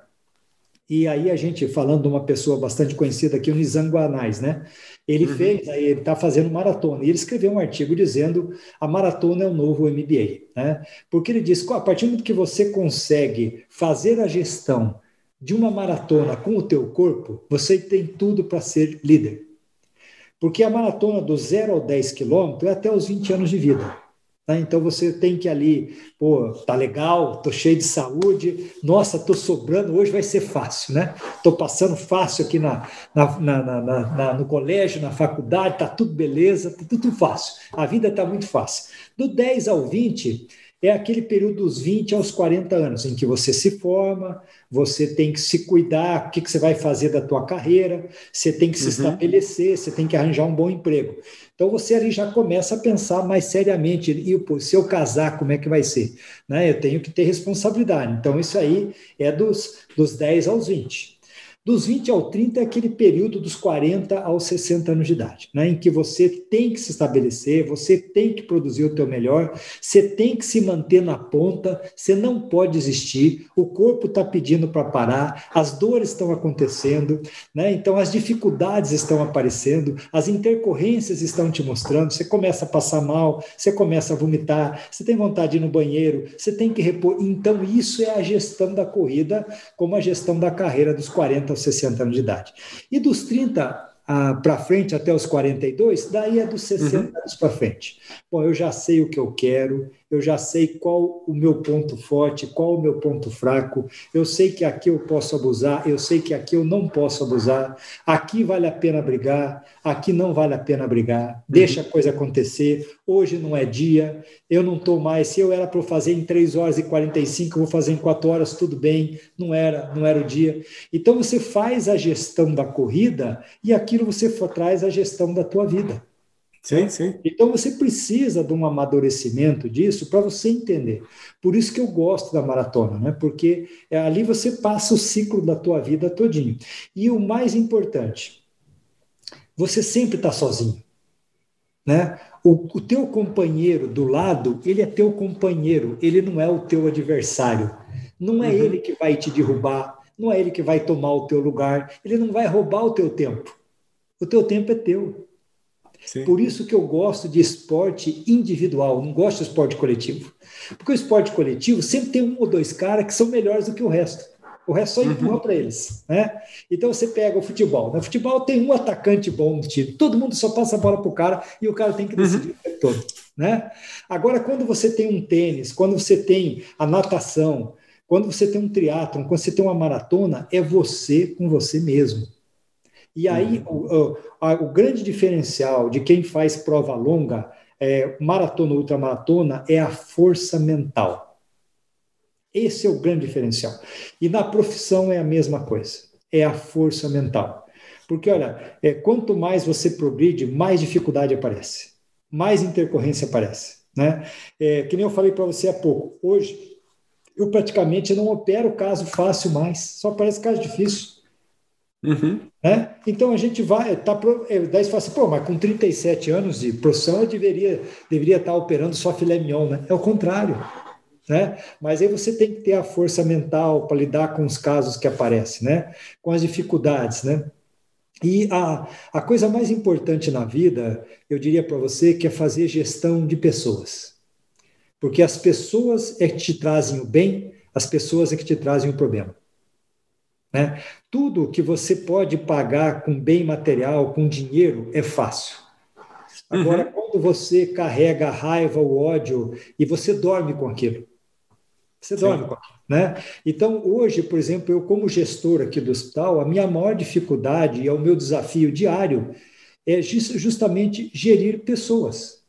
e aí a gente falando de uma pessoa bastante conhecida aqui, o Nizam Guanais, né? Ele uhum. fez, aí ele está fazendo maratona, e ele escreveu um artigo dizendo a maratona é o novo MBA, né? Porque ele diz que a partir do momento que você consegue fazer a gestão de uma maratona com o teu corpo, você tem tudo para ser líder. Porque a maratona do 0 ao 10 quilômetros é até os 20 anos de vida. Né? Então você tem que ali, pô, tá legal, tô cheio de saúde, nossa, tô sobrando, hoje vai ser fácil, né? Tô passando fácil aqui na, na, na, na no colégio, na faculdade, tá tudo beleza, tá tudo fácil. A vida tá muito fácil. Do 10 ao 20, é aquele período dos 20 aos 40 anos, em que você se forma, você tem que se cuidar, o que, que você vai fazer da tua carreira, você tem que se uhum. estabelecer, você tem que arranjar um bom emprego. Então você ali já começa a pensar mais seriamente, e pô, se eu casar, como é que vai ser? Né? Eu tenho que ter responsabilidade. Então isso aí é dos, dos 10 aos 20. Dos 20 ao 30 é aquele período dos 40 aos 60 anos de idade, né, em que você tem que se estabelecer, você tem que produzir o teu melhor, você tem que se manter na ponta, você não pode desistir, o corpo está pedindo para parar, as dores estão acontecendo, né, então as dificuldades estão aparecendo, as intercorrências estão te mostrando, você começa a passar mal, você começa a vomitar, você tem vontade de ir no banheiro, você tem que repor. Então isso é a gestão da corrida, como a gestão da carreira dos 40 aos 60 anos de idade. E dos 30 ah, para frente, até os 42, daí é dos 60 uhum. anos para frente. Bom, eu já sei o que eu quero, eu já sei qual o meu ponto forte, qual o meu ponto fraco, eu sei que aqui eu posso abusar, eu sei que aqui eu não posso abusar, aqui vale a pena brigar, aqui não vale a pena brigar, deixa a coisa acontecer, hoje não é dia, eu não estou mais, se eu era para fazer em 3 horas e 45, eu vou fazer em 4 horas, tudo bem, não era, não era o dia. Então você faz a gestão da corrida e aquilo você traz a gestão da tua vida. Sim, sim. Então você precisa de um amadurecimento disso para você entender. Por isso que eu gosto da maratona, né? Porque é, ali você passa o ciclo da tua vida todinho. E o mais importante, você sempre está sozinho, né? O, o teu companheiro do lado, ele é teu companheiro, ele não é o teu adversário. Não é uhum. ele que vai te derrubar, não é ele que vai tomar o teu lugar, ele não vai roubar o teu tempo. O teu tempo é teu. Sim. Por isso que eu gosto de esporte individual, não gosto de esporte coletivo. Porque o esporte coletivo sempre tem um ou dois caras que são melhores do que o resto. O resto só uhum. empurra uhum. para eles. Né? Então você pega o futebol. No futebol tem um atacante bom no time. Todo mundo só passa a bola para o cara e o cara tem que decidir uhum. o tempo todo. Né? Agora, quando você tem um tênis, quando você tem a natação, quando você tem um triatlon, quando você tem uma maratona, é você com você mesmo. E aí, uhum. o, o, o, grande diferencial de quem faz prova longa, é, maratona ou ultramaratona, é a força mental. Esse é o grande diferencial. E na profissão é a mesma coisa, é a força mental. Porque, olha, é, quanto mais você progride, mais dificuldade aparece, mais intercorrência aparece. Né? É, que nem eu falei para você há pouco, hoje eu praticamente não opero caso fácil mais, só aparece caso difícil. Uhum. Né? Então a gente vai, tá, é, daí você fala assim, pô, mas com 37 anos de profissão eu deveria, deveria estar operando só filé mignon, né? É o contrário. Né? Mas aí você tem que ter a força mental para lidar com os casos que aparecem, né? com as dificuldades. Né? E a, a coisa mais importante na vida, eu diria para você, que é fazer gestão de pessoas. Porque as pessoas é que te trazem o bem, as pessoas é que te trazem o problema. Né? Tudo que você pode pagar com bem material, com dinheiro, é fácil. Agora, uhum. quando você carrega a raiva, o ódio, e você dorme com aquilo. Você dorme Sim. com aquilo. Né? Então, hoje, por exemplo, eu, como gestor aqui do hospital, a minha maior dificuldade e é o meu desafio diário é justamente gerir pessoas.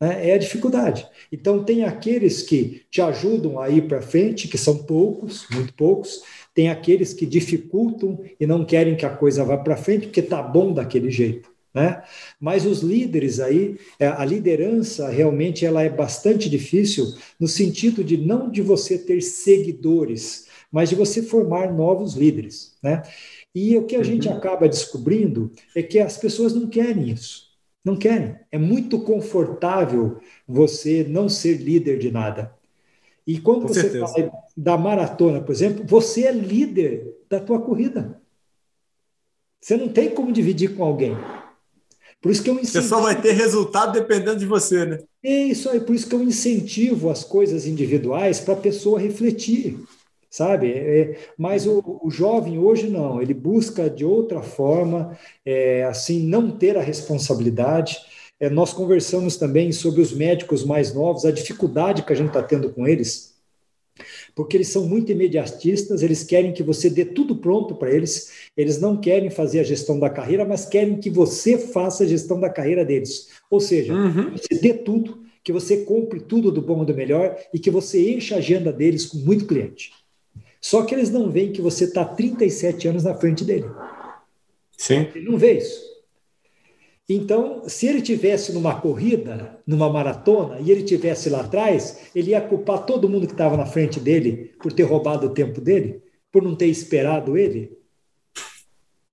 Né? É a dificuldade. Então, tem aqueles que te ajudam a ir para frente, que são poucos, muito poucos, tem aqueles que dificultam e não querem que a coisa vá para frente porque está bom daquele jeito. Né? Mas os líderes aí, é, a liderança realmente ela é bastante difícil no sentido de não de você ter seguidores, mas de você formar novos líderes, né? E o que a uhum. gente acaba descobrindo é que as pessoas não querem isso. Não querem. É muito confortável você não ser líder de nada. E quando Com você certeza. fala da maratona, por exemplo, você é líder da tua corrida. Você não tem como dividir com alguém. Por isso que eu incentivo... Você só vai ter resultado dependendo de você, né? É isso aí, por isso que eu incentivo as coisas individuais para a pessoa refletir, sabe? É, mas o, o, jovem hoje não, ele busca de outra forma, é, assim, não ter a responsabilidade. É, nós conversamos também sobre os médicos mais novos, a dificuldade que a gente está tendo com eles, porque eles são muito imediatistas, eles querem que você dê tudo pronto para eles, eles não querem fazer a gestão da carreira, mas querem que você faça a gestão da carreira deles. Ou seja, uhum. você dê tudo, que você compre tudo do bom e do melhor e que você encha a agenda deles com muito cliente. Só que eles não veem que você está 37 anos na frente dele. Sim. Ele não vê isso. Então, se ele tivesse numa corrida, numa maratona, e ele tivesse lá atrás, ele ia culpar todo mundo que estava na frente dele por ter roubado o tempo dele, por não ter esperado ele.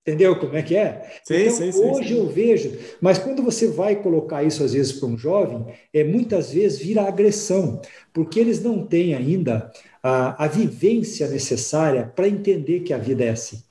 Entendeu como é que é? Sim, então, sim, hoje sim. eu vejo, mas quando você vai colocar isso às vezes para um jovem, é muitas vezes vira agressão, porque eles não têm ainda a, a vivência necessária para entender que a vida é assim.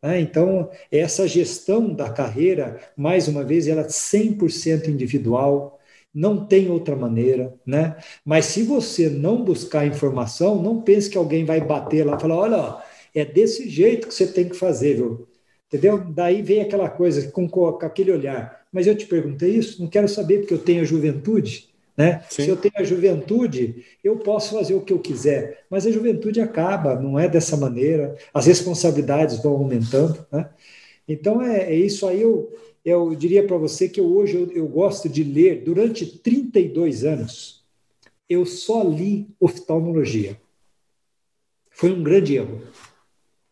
É, então, essa gestão da carreira, mais uma vez, ela é 100% individual, não tem outra maneira, né? Mas se você não buscar informação, não pense que alguém vai bater lá e falar, olha, é desse jeito que você tem que fazer, viu? Entendeu? Daí vem aquela coisa com, com aquele olhar. Mas eu te perguntei isso, não quero saber porque eu tenho a juventude. Né? Se eu tenho a juventude, eu posso fazer o que eu quiser, mas a juventude acaba, não é dessa maneira, as responsabilidades vão aumentando. Né? Então, é, é isso aí. Eu, eu diria para você que eu, hoje eu, eu gosto de ler, durante 32 anos, eu só li oftalmologia. Foi um grande erro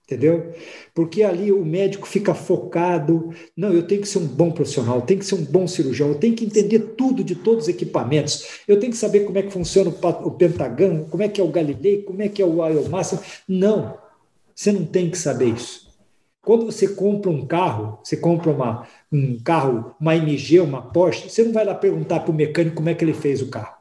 entendeu? Porque ali o médico fica focado, não, eu tenho que ser um bom profissional, eu tenho que ser um bom cirurgião, eu tenho que entender tudo de todos os equipamentos, eu tenho que saber como é que funciona o Pentagão, como é que é o Galilei, como é que é o Aeomassa. Não, você não tem que saber isso. Quando você compra um carro, você compra uma, um carro, uma MG, uma Porsche, você não vai lá perguntar para o mecânico como é que ele fez o carro.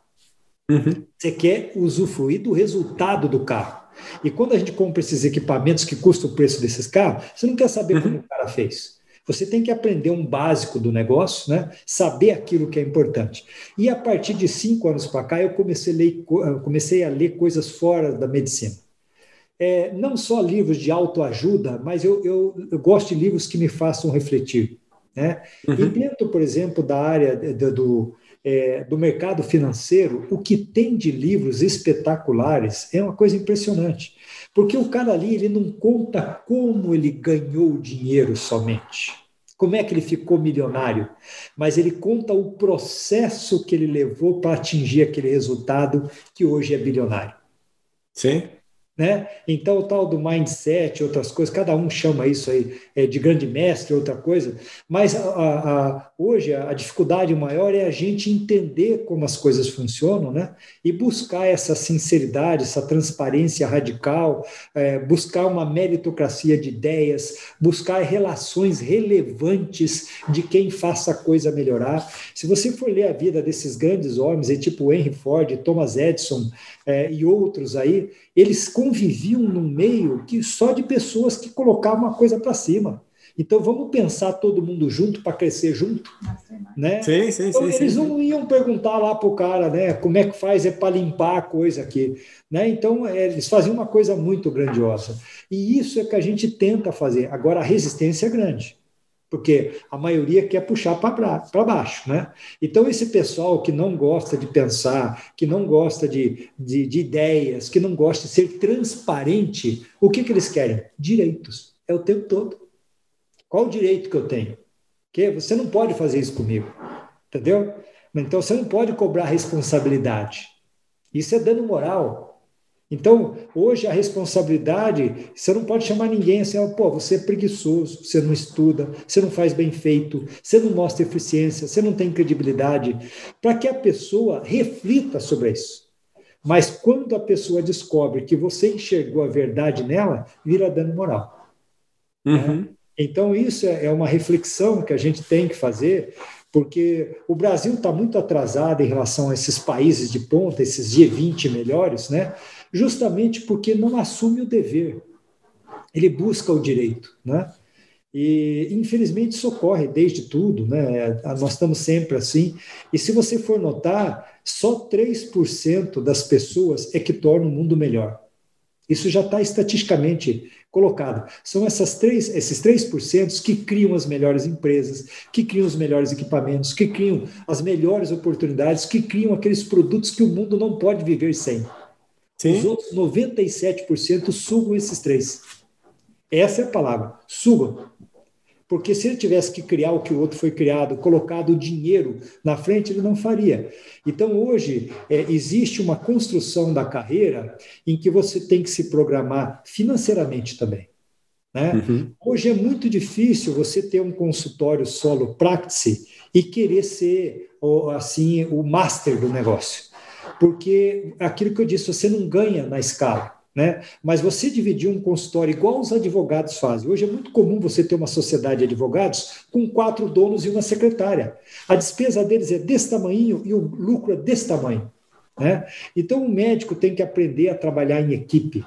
Uhum. Você quer usufruir do resultado do carro. E quando a gente compra esses equipamentos que custam o preço desses carros, você não quer saber uhum. como o cara fez. Você tem que aprender um básico do negócio, né? saber aquilo que é importante. E a partir de cinco anos para cá, eu comecei a, ler, comecei a ler coisas fora da medicina. É, não só livros de autoajuda, mas eu, eu, eu, gosto de livros que me façam refletir. Né? Uhum. E dentro, por exemplo, da área do, do é, do mercado financeiro, o que tem de livros espetaculares é uma coisa impressionante. Porque o cara ali ele não conta como ele ganhou dinheiro somente, como é que ele ficou milionário, mas ele conta o processo que ele levou para atingir aquele resultado que hoje é bilionário. Sim. Né? Então, o tal do mindset, outras coisas, cada um chama isso aí é, de grande mestre, outra coisa, mas a, a, hoje a dificuldade maior é a gente entender como as coisas funcionam né? e buscar essa sinceridade, essa transparência radical, é, buscar uma meritocracia de ideias, buscar relações relevantes de quem faça a coisa melhorar. Se você for ler a vida desses grandes homens, tipo Henry Ford, Thomas Edison é, e outros aí, eles conviviam num meio que só de pessoas que colocavam uma coisa para cima. Então vamos pensar todo mundo junto para crescer junto, né? Sim, sim, então, sim, eles não iam perguntar lá para o cara, né? Como é que faz é para limpar a coisa aqui, né? Então é, eles faziam uma coisa muito grandiosa e isso é que a gente tenta fazer. Agora a resistência é grande porque a maioria quer puxar para baixo, né? Então, esse pessoal que não gosta de pensar, que não gosta de, de, de ideias, que não gosta de ser transparente, o que, que eles querem? Direitos. É o tempo todo. Qual o direito que eu tenho? Que você não pode fazer isso comigo, entendeu? Então, você não pode cobrar responsabilidade. Isso é dano moral. Então, hoje a responsabilidade, você não pode chamar ninguém assim, pô, você é preguiçoso, você não estuda, você não faz bem feito, você não mostra eficiência, você não tem credibilidade, para que a pessoa reflita sobre isso. Mas quando a pessoa descobre que você enxergou a verdade nela, vira dano moral. Uhum. Né? Então, isso é, é uma reflexão que a gente tem que fazer, porque o Brasil está muito atrasado em relação a esses países de ponta, esses G20 melhores, né? Justamente porque não assume o dever, ele busca o direito, né? E infelizmente isso ocorre desde tudo, né? Nós estamos sempre assim. E se você for notar, só 3% das pessoas é que tornam o mundo melhor. Isso já está estatisticamente colocado. São essas três, esses 3% que criam as melhores empresas, que criam os melhores equipamentos, que criam as melhores oportunidades, que criam aqueles produtos que o mundo não pode viver sem. Sim. Os outros 97% sugam esses três. Essa é a palavra, sugam. Porque se ele tivesse que criar o que o outro foi criado, colocado o dinheiro na frente, ele não faria. Então, hoje, é, existe uma construção da carreira em que você tem que se programar financeiramente também. Né? Uhum. Hoje é muito difícil você ter um consultório solo practice e querer ser assim o master do negócio porque aquilo que eu disse, você não ganha na escala. Né? Mas você dividir um consultório igual os advogados fazem. Hoje é muito comum você ter uma sociedade de advogados com quatro donos e uma secretária. A despesa deles é desse tamanho e o lucro é desse tamanho. Né? Então, o médico tem que aprender a trabalhar em equipe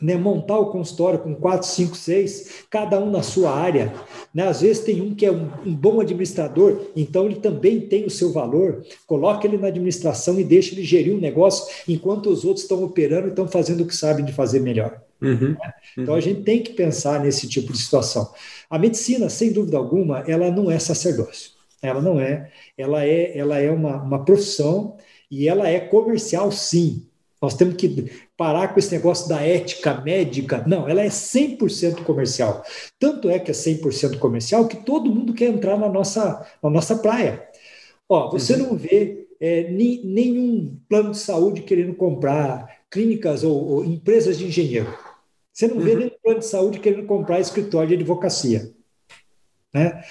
né, montar o consultório com quatro, cinco, seis, cada um na sua área. Né? Às vezes tem um que é um, um, bom administrador, então ele também tem o seu valor. Coloca ele na administração e deixa ele gerir um negócio, enquanto os outros estão operando e estão fazendo o que sabem de fazer melhor. Uhum, né? Então a gente tem que pensar nesse tipo de situação. A medicina, sem dúvida alguma, ela não é sacerdócio. Ela não é. Ela é, ela é uma, uma profissão e ela é comercial, sim. Nós temos que parar com esse negócio da ética médica. Não, ela é 100% comercial. Tanto é que é 100% comercial que todo mundo quer entrar na nossa, na nossa praia. Ó, você uhum. não vê é, ni, nenhum plano de saúde querendo comprar clínicas ou, ou empresas de engenheiro. Você não uhum. vê nenhum plano de saúde querendo comprar escritório de advocacia. Né?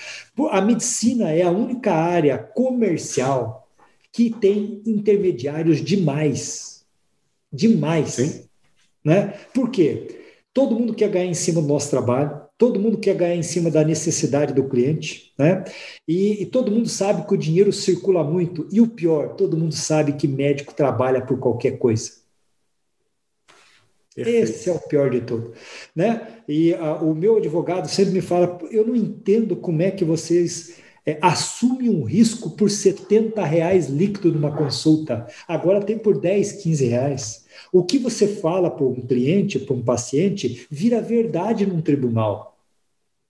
A medicina é a única área comercial que tem intermediários demais demais. Sim. Né? Por quê? Todo mundo quer ganhar em cima do nosso trabalho, todo mundo quer ganhar em cima da necessidade do cliente, né? E, e, todo mundo sabe que o dinheiro circula muito. E o pior, todo mundo sabe que médico trabalha por qualquer coisa. Perfeito. Esse é o pior de tudo, né? E a, o meu advogado sempre me fala: eu não entendo como é que vocês é, assumem um risco por 70 reais líquido numa consulta. Agora tem por 10, 15 reais. O que você fala para um cliente, para um paciente, vira verdade num tribunal.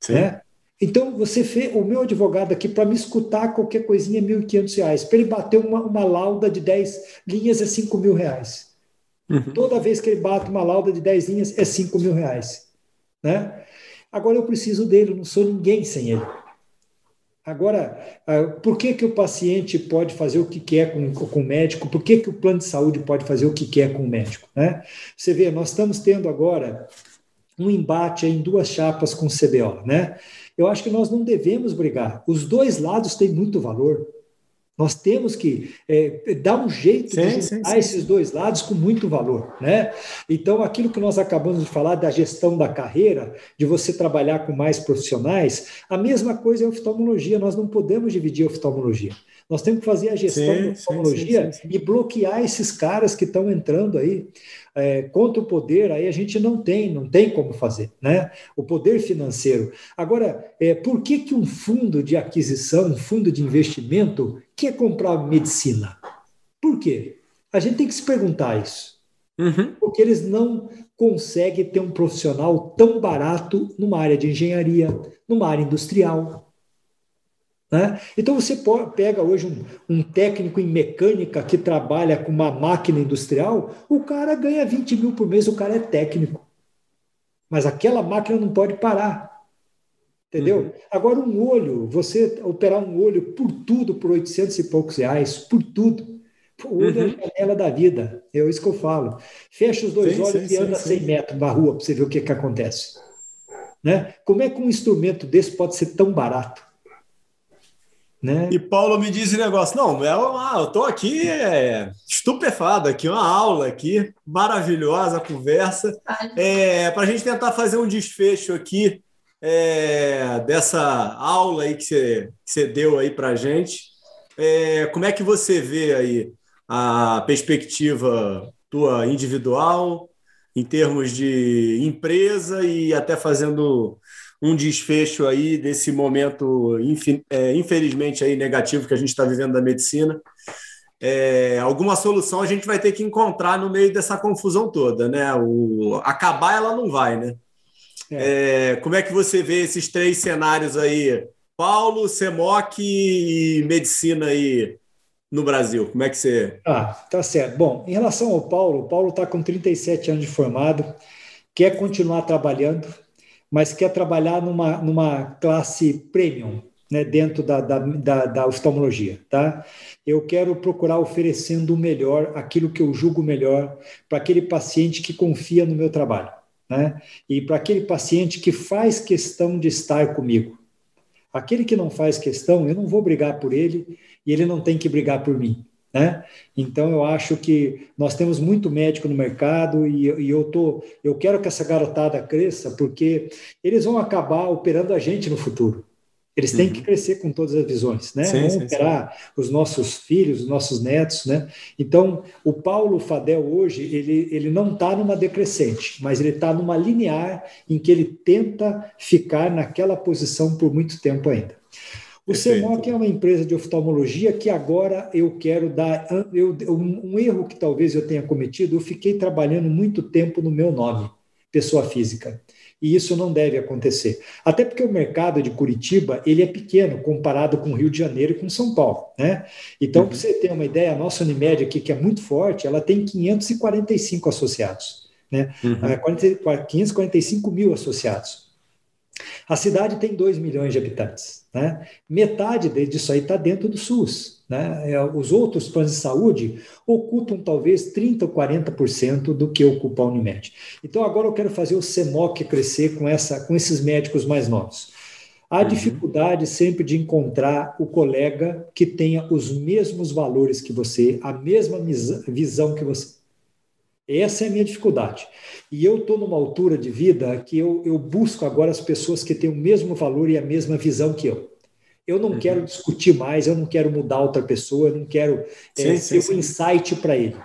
Sim. Né? Então, você fez, o meu advogado aqui, para me escutar qualquer coisinha, é R$ 1.500. Para ele bater uma, uma lauda de 10 linhas, é R$ mil reais. Uhum. Toda vez que ele bate uma lauda de 10 linhas, é R$ mil reais. Né? Agora eu preciso dele, não sou ninguém sem ele. Agora, ah, por que, que o paciente pode fazer o que quer com, com o médico? Por que, que o plano de saúde pode fazer o que quer com o médico? Né? Você vê, nós estamos tendo agora um embate em duas chapas com o CBO. Né? Eu acho que nós não devemos brigar. Os dois lados têm muito valor. Nós temos que é, dar um jeito sim, de juntar sim, sim. esses dois lados com muito valor, né? Então, aquilo que nós acabamos de falar da gestão da carreira, de você trabalhar com mais profissionais, a mesma coisa é a oftalmologia. Nós não podemos dividir a oftalmologia. Oftalmologia. Nós temos que fazer a gestão da sim, e bloquear esses caras que estão entrando aí. É, contra o poder, aí a gente não tem, não tem como fazer, né? O poder financeiro. Agora, é, por que, que um fundo de aquisição, um fundo de investimento, quer comprar medicina? Por quê? A gente tem que se perguntar isso. Uhum. Porque eles não conseguem ter um profissional tão barato numa área de engenharia, numa área industrial, né? Então você pega hoje um, um, técnico em mecânica que trabalha com uma máquina industrial, o cara ganha 20 mil por mês, o cara é técnico. Mas aquela máquina não pode parar. Entendeu? Uhum. Agora, um olho, você operar um olho por tudo, por 800 e poucos reais, por tudo. O olho uhum. é a janela da vida, é isso que eu falo. Fecha os dois sim, olhos sim, e anda sim, 100 metros na rua para você ver o que, que acontece. Né? Como é que um instrumento desse pode ser tão barato? Né? E Paulo me diz esse negócio, não, é eu estou aqui é, estupefado aqui, uma aula aqui, maravilhosa conversa, é, para a gente tentar fazer um desfecho aqui é, dessa aula aí que você, que você deu aí para gente. É, como é que você vê aí a perspectiva tua individual, em termos de empresa e até fazendo um desfecho aí desse momento, é, infelizmente, aí negativo que a gente está vivendo da medicina. É, alguma solução a gente vai ter que encontrar no meio dessa confusão toda, né? O, acabar ela não vai, né? É. É, como é que você vê esses três cenários aí? Paulo, Semoc e medicina aí no Brasil? Como é que você. Ah, tá certo. Bom, em relação ao Paulo, o Paulo está com 37 anos de formado, quer continuar trabalhando, mas quer trabalhar numa, numa classe premium, né, dentro da, da, da, da oftalmologia, tá? Eu quero procurar oferecendo o melhor, aquilo que eu julgo melhor, para aquele paciente que confia no meu trabalho, né? E para aquele paciente que faz questão de estar comigo. Aquele que não faz questão, eu não vou brigar por ele e ele não tem que brigar por mim. Né? Então, eu acho que nós temos muito médico no mercado e, e, eu, tô, eu quero que essa garotada cresça, porque eles vão acabar operando a gente no futuro. Eles têm uhum. que crescer com todas as visões, né? Sim, Vão operar sim. os nossos filhos, os nossos netos, né? Então, o Paulo Fadel hoje, ele, ele não está numa decrescente, mas ele está numa linear em que ele tenta ficar naquela posição por muito tempo ainda. O CEMOC é uma empresa de oftalmologia que agora eu quero dar. Eu, um erro que talvez eu tenha cometido, eu fiquei trabalhando muito tempo no meu nome, pessoa física e isso não deve acontecer. Até porque o mercado de Curitiba ele é pequeno comparado com o Rio de Janeiro e com São Paulo. Né? Então, uhum. para você ter uma ideia, a nossa Unimed aqui, que é muito forte, ela tem 545 associados. Né? Uhum. 545 ah, mil associados. A cidade tem 2 milhões de habitantes. Né? Metade disso aí está dentro do SUS. Né? É, os outros planos de saúde ocupam talvez 30% ou 40% do que ocupa a Unimed. Então, agora eu quero fazer o CEMOC crescer com, essa, com esses médicos mais novos. Há uhum. dificuldade sempre de encontrar o colega que tenha os mesmos valores que você, a mesma visão que você. Essa é a minha dificuldade. E eu estou numa altura de vida que eu, eu busco agora as pessoas que têm o mesmo valor e a mesma visão que eu. Eu não uhum. quero discutir mais, eu não quero mudar outra pessoa, eu não quero sim, é, sim, ter sim. um insight para ele.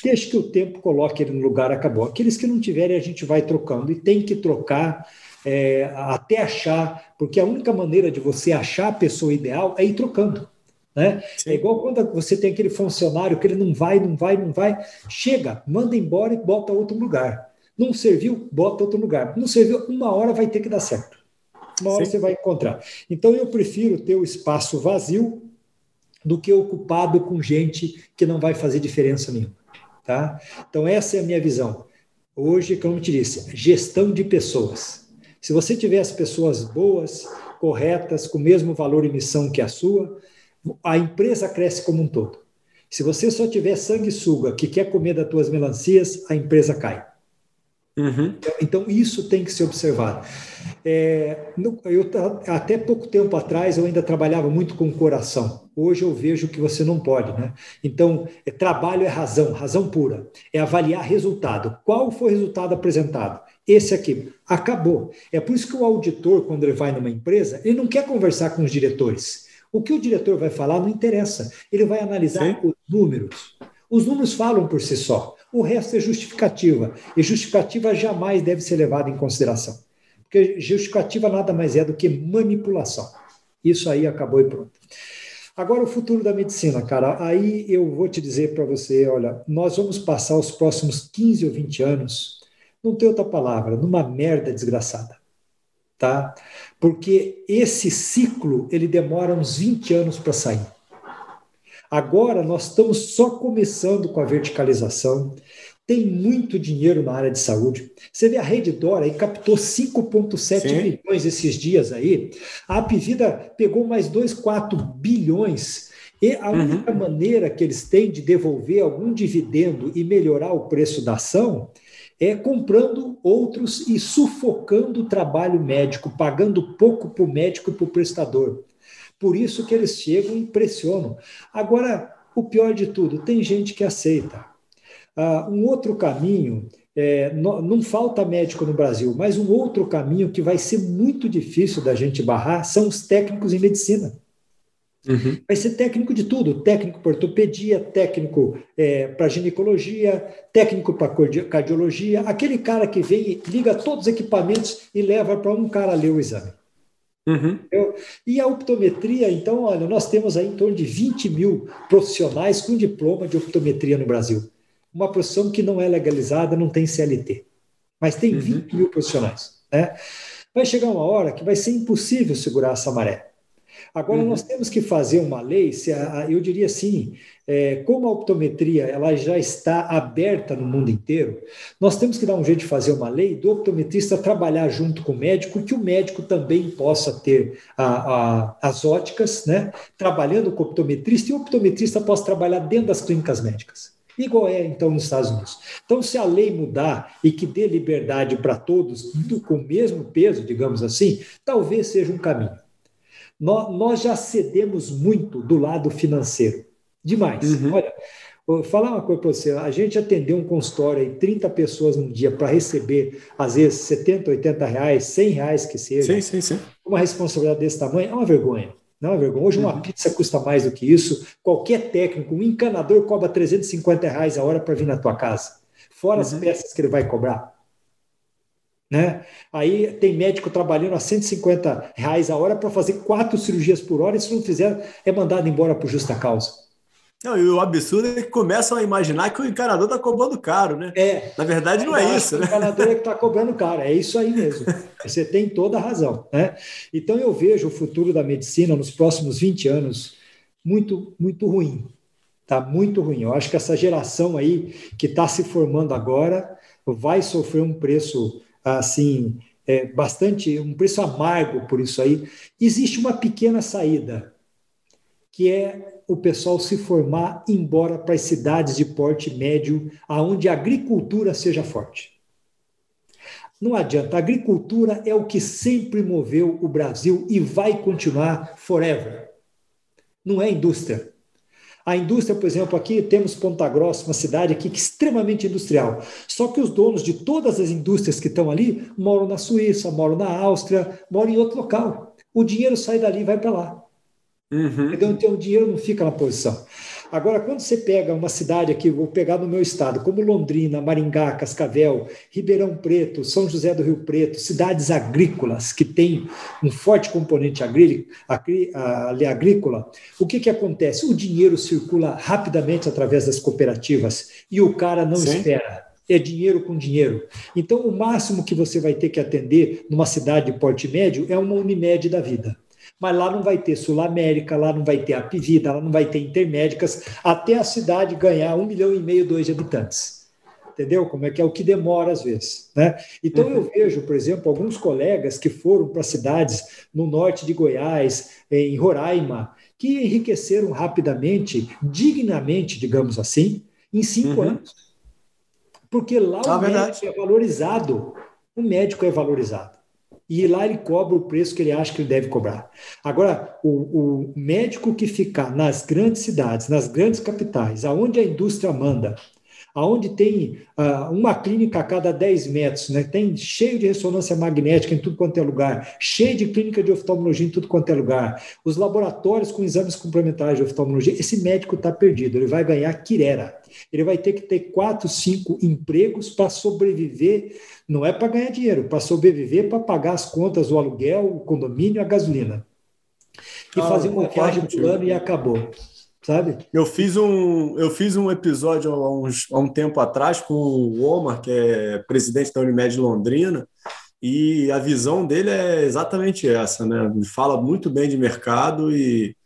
Deixa que o tempo coloque ele no lugar, acabou. Aqueles que não tiverem, a gente vai trocando. E tem que trocar é, até achar, porque a única maneira de você achar a pessoa ideal é ir trocando. Né? É igual quando você tem aquele funcionário que ele não vai, não vai, não vai, chega, manda embora e bota outro lugar. Não serviu, bota outro lugar. Não serviu, uma hora vai ter que dar certo. Uma hora Sim. você vai encontrar. Então eu prefiro ter o espaço vazio do que ocupado com gente que não vai fazer diferença nenhuma. Tá? Então essa é a minha visão. Hoje, como eu te disse, gestão de pessoas. Se você tiver as pessoas boas, corretas, com o mesmo valor e missão que a sua, a empresa cresce como um todo. Se você só tiver sanguessuga que quer comer das tuas melancias, a empresa cai. Uhum. Então, isso tem que ser observado. É, eu, até pouco tempo atrás, eu ainda trabalhava muito com o coração. Hoje eu vejo que você não pode. Né? Então, é, trabalho é razão, razão pura. É avaliar resultado. Qual foi o resultado apresentado? Esse aqui. Acabou. É por isso que o auditor, quando ele vai numa empresa, ele não quer conversar com os diretores. O que o diretor vai falar não interessa. Ele vai analisar Sim. os números. Os números falam por si só. O resto é justificativa. E justificativa jamais deve ser levada em consideração. Porque justificativa nada mais é do que manipulação. Isso aí acabou e pronto. Agora, o futuro da medicina, cara. Aí eu vou te dizer para você: olha, nós vamos passar os próximos 15 ou 20 anos, não tem outra palavra, numa merda desgraçada tá? Porque esse ciclo ele demora uns 20 anos para sair. Agora nós estamos só começando com a verticalização. Tem muito dinheiro na área de saúde. Você vê a Rede Dora aí captou 5,7 bilhões esses dias aí. A Apivida pegou mais 2,4 bilhões. E a uhum. única maneira que eles têm de devolver algum dividendo e melhorar o preço da ação é comprando outros e sufocando o trabalho médico, pagando pouco para o médico e para o prestador. Por isso que eles chegam e pressionam. Agora, o pior de tudo, tem gente que aceita. Ah, um outro caminho, é, não, não falta médico no Brasil, mas um outro caminho que vai ser muito difícil da gente barrar são os técnicos em medicina. Uhum. Vai ser técnico de tudo: técnico para ortopedia, técnico é, para ginecologia, técnico para cardiologia, aquele cara que vem, liga todos os equipamentos e leva para um cara ler o exame. Uhum. E a optometria, então, olha, nós temos aí em torno de 20 mil profissionais com diploma de optometria no Brasil. Uma profissão que não é legalizada, não tem CLT, mas tem uhum. 20 mil profissionais. Né? Vai chegar uma hora que vai ser impossível segurar essa maré. Agora, uhum. nós temos que fazer uma lei, se a, eu diria assim, é, como a optometria ela já está aberta no mundo inteiro, nós temos que dar um jeito de fazer uma lei do optometrista trabalhar junto com o médico, que o médico também possa ter a, a, as óticas, né, trabalhando com o optometrista, e o optometrista possa trabalhar dentro das clínicas médicas. Igual é, então, nos Estados Unidos. Então, se a lei mudar e que dê liberdade para todos, com o mesmo peso, digamos assim, talvez seja um caminho nós já cedemos muito do lado financeiro. Demais. Uhum. Olha, vou falar uma coisa para você. A gente atendeu um consultório aí, 30 pessoas num dia para receber, às vezes, 70, 80 reais, 100 reais que seja. Sim, sim, sim. Uma responsabilidade desse tamanho é uma vergonha. Não é uma vergonha. Hoje uma uhum. pizza custa mais do que isso. Qualquer técnico, um encanador cobra 350 reais a hora para vir na tua casa. Fora uhum. as peças que ele vai cobrar. Né? Aí tem médico trabalhando a 150 reais a hora para fazer quatro cirurgias por hora, e se não fizer, é mandado embora por justa causa. Não, e o absurdo é que começam a imaginar que o encanador está cobrando caro, né? É. Na verdade, não é isso, né? O encanador é que está cobrando caro, é isso aí mesmo. Você tem toda a razão, né? Então eu vejo o futuro da medicina nos próximos 20 anos muito, muito ruim. Tá muito ruim. Eu acho que essa geração aí que está se formando agora vai sofrer um preço assim, é, bastante, um preço amargo por isso aí. Existe uma pequena saída, que é o pessoal se formar embora para as cidades de porte médio, aonde a agricultura seja forte. Não adianta, a agricultura é o que sempre moveu o Brasil e vai continuar forever. Não é indústria. A indústria, por exemplo, aqui temos Ponta Grossa, uma cidade aqui que é extremamente industrial. Só que os donos de todas as indústrias que estão ali moram na Suíça, moram na Áustria, moram em outro local. O dinheiro sai dali e vai para lá. Uhum. Então, o dinheiro não fica na posição. Agora, quando você pega uma cidade aqui, vou pegar no meu estado, como Londrina, Maringá, Cascavel, Ribeirão Preto, São José do Rio Preto, cidades agrícolas que têm um forte componente agrícola, o que, que acontece? O dinheiro circula rapidamente através das cooperativas e o cara não Sim. espera é dinheiro com dinheiro. Então, o máximo que você vai ter que atender numa cidade de porte médio é uma Unimed da vida mas lá não vai ter Sul América, lá não vai ter Apivida, lá não vai ter Intermédicas, até a cidade ganhar um milhão e meio, dois de habitantes. Entendeu? Como é que é o que demora às vezes. Né? Então uhum. eu vejo, por exemplo, alguns colegas que foram para cidades no norte de Goiás, em Roraima, que enriqueceram rapidamente, dignamente, digamos assim, em cinco uhum. anos. Porque lá ah, o médico é valorizado. O médico é valorizado e lá ele cobra o preço que ele acha que ele deve cobrar. Agora, o, o médico que ficar nas grandes cidades, nas grandes capitais, aonde a indústria manda, aonde tem uh, uma clínica a cada 10 metros, né? tem cheio de ressonância magnética em tudo quanto é lugar, cheio de clínica de oftalmologia em tudo quanto é lugar, os laboratórios com exames complementares de oftalmologia, esse médico está perdido, ele vai ganhar quirera. Ele vai ter que ter quatro, cinco empregos para sobreviver, não é para ganhar dinheiro, para sobreviver, para pagar as contas, o aluguel, o condomínio, a gasolina. E ah, fazer uma viagem por ano e acabou sabe? Eu fiz um, eu fiz um episódio há, uns, há um tempo atrás com o Omar, que é presidente da Unimed Londrina, e a visão dele é exatamente essa, né? Ele fala muito bem de mercado e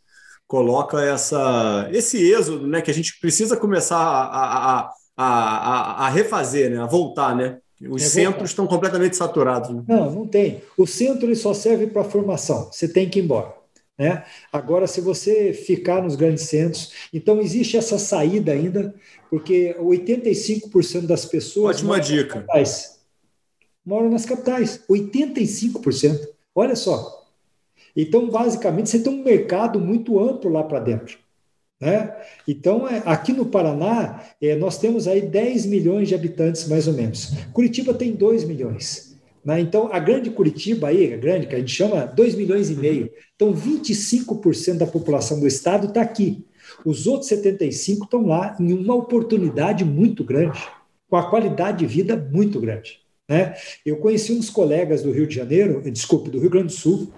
coloca essa, esse êxodo, né? Que a gente precisa começar a, a, a, a refazer, né? A voltar, né? Os é centros estão completamente saturados. Né? Não, não tem. O centro ele só serve para formação. Você tem que ir embora. Né? Agora, se você ficar nos grandes centros, então existe essa saída ainda, porque 85% das pessoas Ótima dica. Nas capitais, moram nas capitais. 85%. Olha só. Então, basicamente, você tem um mercado muito amplo lá para dentro. Né? Então, é, aqui no Paraná, é, nós temos aí 10 milhões de habitantes, mais ou menos. Curitiba tem 2 milhões. Né? Então, a grande Curitiba aí, a grande, que a gente chama 2 milhões e meio. Então, 25% da população do estado está aqui. Os outros 75 estão lá em uma oportunidade muito grande, com a qualidade de vida muito grande. Né? Eu conheci uns colegas do Rio de Janeiro, eh, desculpe, do Rio Grande do Sul,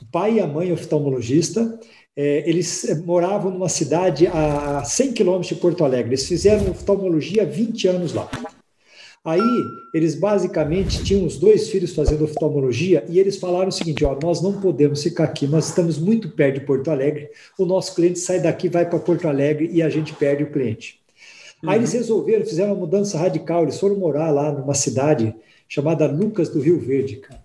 o pai e a mãe oftalmologista, é, eles eh, moravam numa cidade a 100 quilômetros de Porto Alegre. Eles fizeram oftalmologia há 20 anos lá. Aí, eles basicamente tinham os dois filhos fazendo oftalmologia e eles falaram o seguinte: ó, nós não podemos ficar aqui, nós estamos muito perto de Porto Alegre, o nosso cliente sai daqui, vai para Porto Alegre e a gente perde o cliente. Uhum. Aí eles resolveram, fizeram uma mudança radical, eles foram morar lá numa cidade chamada Lucas do Rio Verde. Cara.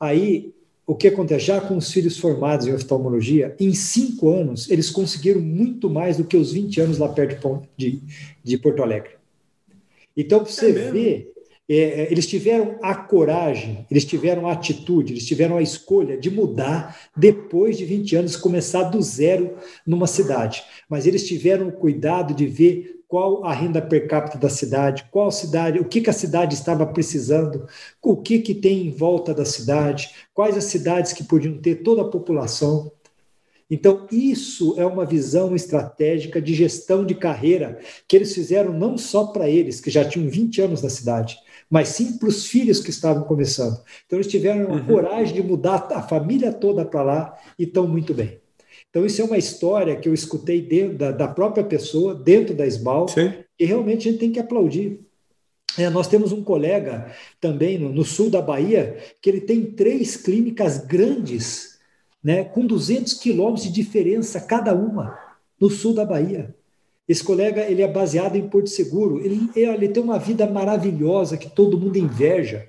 Aí, o que acontece? Já com os filhos formados em oftalmologia, em cinco anos, eles conseguiram muito mais do que os 20 anos lá perto de, de Porto Alegre. Então, você é vê, é, é, eles tiveram a coragem, eles tiveram a atitude, eles tiveram a escolha de mudar depois de 20 anos, começar do zero numa cidade. Mas eles tiveram o cuidado de ver qual a renda per capita da cidade, qual cidade, o que, que a cidade estava precisando, o que, que tem em volta da cidade, quais as cidades que podiam ter toda a população. Então, isso é uma visão estratégica de gestão de carreira que eles fizeram não só para eles, que já tinham 20 anos na cidade, mas sim para os filhos que estavam começando. Então, eles tiveram a uhum. coragem de mudar a família toda para lá e estão muito bem. Então, isso é uma história que eu escutei dentro da, da própria pessoa, dentro da SBAL, sim. e realmente a gente tem que aplaudir. É, nós temos um colega também no, no, sul da Bahia que ele tem três clínicas grandes, né, com 200 quilômetros de diferença cada uma, no sul da Bahia. Esse colega ele é baseado em Porto Seguro. Ele, ele tem uma vida maravilhosa que todo mundo inveja.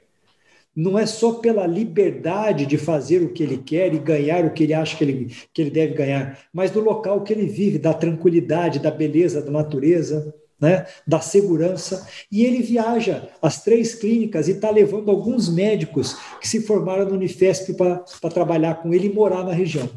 Não é só pela liberdade de fazer o que ele quer e ganhar o que ele acha que ele, que ele deve ganhar, mas do local que ele vive, da tranquilidade, da beleza da natureza, né, da segurança. E ele viaja às três clínicas e está levando alguns médicos que se formaram no Unifesp para trabalhar com ele e morar na região.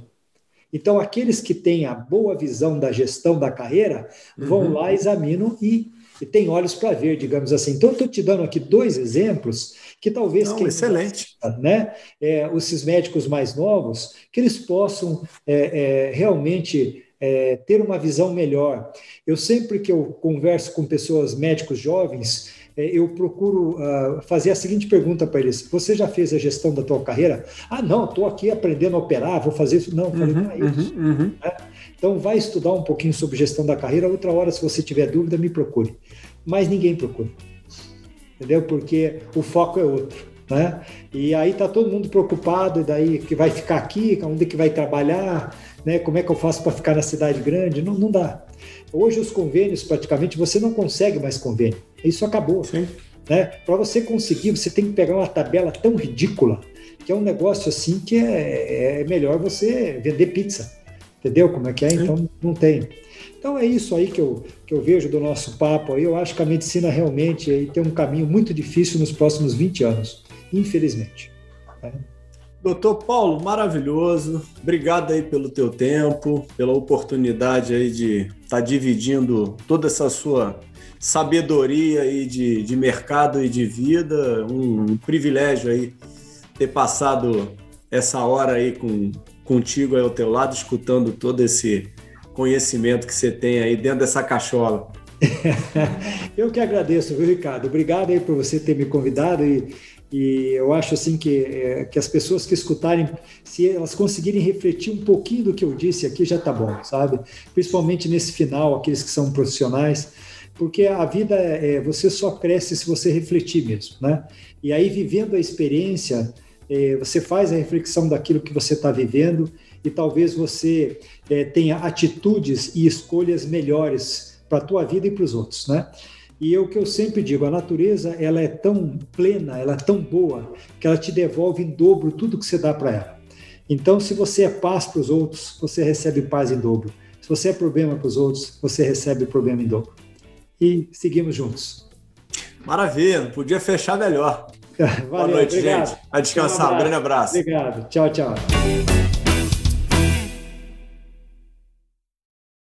Então, aqueles que têm a boa visão da gestão da carreira vão uhum. lá, examinam e, e têm olhos para ver, digamos assim. Então, estou te dando aqui dois exemplos que talvez Não, excelente, né, é, esses médicos mais novos, que eles possam é, é, realmente é, ter uma visão melhor. Eu sempre que eu converso com pessoas médicos jovens, é, eu procuro uh, fazer a seguinte pergunta para eles: Você já fez a gestão da tua carreira? Ah, não, estou aqui aprendendo a operar, vou fazer isso. Não, falei, uhum, não é isso. Uhum, uhum. Né? Então, vai estudar um pouquinho sobre gestão da carreira. Outra hora, se você tiver dúvida, me procure. Mas ninguém procura. Entendeu? Porque o foco é outro. Né? E aí tá todo mundo preocupado, e daí que vai ficar aqui, onde que vai trabalhar, né? Como é que eu faço para ficar na cidade grande? Não, não dá. Hoje os convênios praticamente você não consegue mais convênio. Isso acabou. Sim. Né? Para você conseguir, você tem que pegar uma tabela tão ridícula que é um negócio assim que é, é melhor você vender pizza. Entendeu como é que é? Sim. Então não tem. Então é isso aí que eu, que eu vejo do nosso papo aí. Eu acho que a medicina realmente aí tem um caminho muito difícil nos próximos 20 anos, infelizmente. Né? Doutor Paulo, maravilhoso. Obrigado aí pelo teu tempo, pela oportunidade aí de estar tá dividindo toda essa sua sabedoria aí de, de mercado e de vida. Um, um privilégio aí ter passado essa hora aí com, contigo aí ao teu lado, escutando todo esse conhecimento que você tem aí dentro dessa cachola. Eu que agradeço, viu, Ricardo? Obrigado aí por você ter me convidado e e eu acho assim que, é, que as pessoas que escutarem, se elas conseguirem refletir um pouquinho do que eu disse aqui, já está bom, sabe? Principalmente nesse final, aqueles que são profissionais, porque a vida é, é, você só cresce se você refletir mesmo, né? E aí vivendo a experiência, é, você faz a reflexão daquilo que você está vivendo e talvez você é, tenha atitudes e escolhas melhores para a tua vida e para os outros, né? E é o que eu sempre digo, a natureza ela é tão plena, ela é tão boa, que ela te devolve em dobro tudo que você dá para ela. Então, se você é paz para os outros, você recebe paz em dobro. Se você é problema para os outros, você recebe problema em dobro. E seguimos juntos. Maravilha, não podia fechar melhor. Valeu, Boa noite, obrigado. gente. A descansar, um, um grande abraço. Obrigado. Tchau, tchau.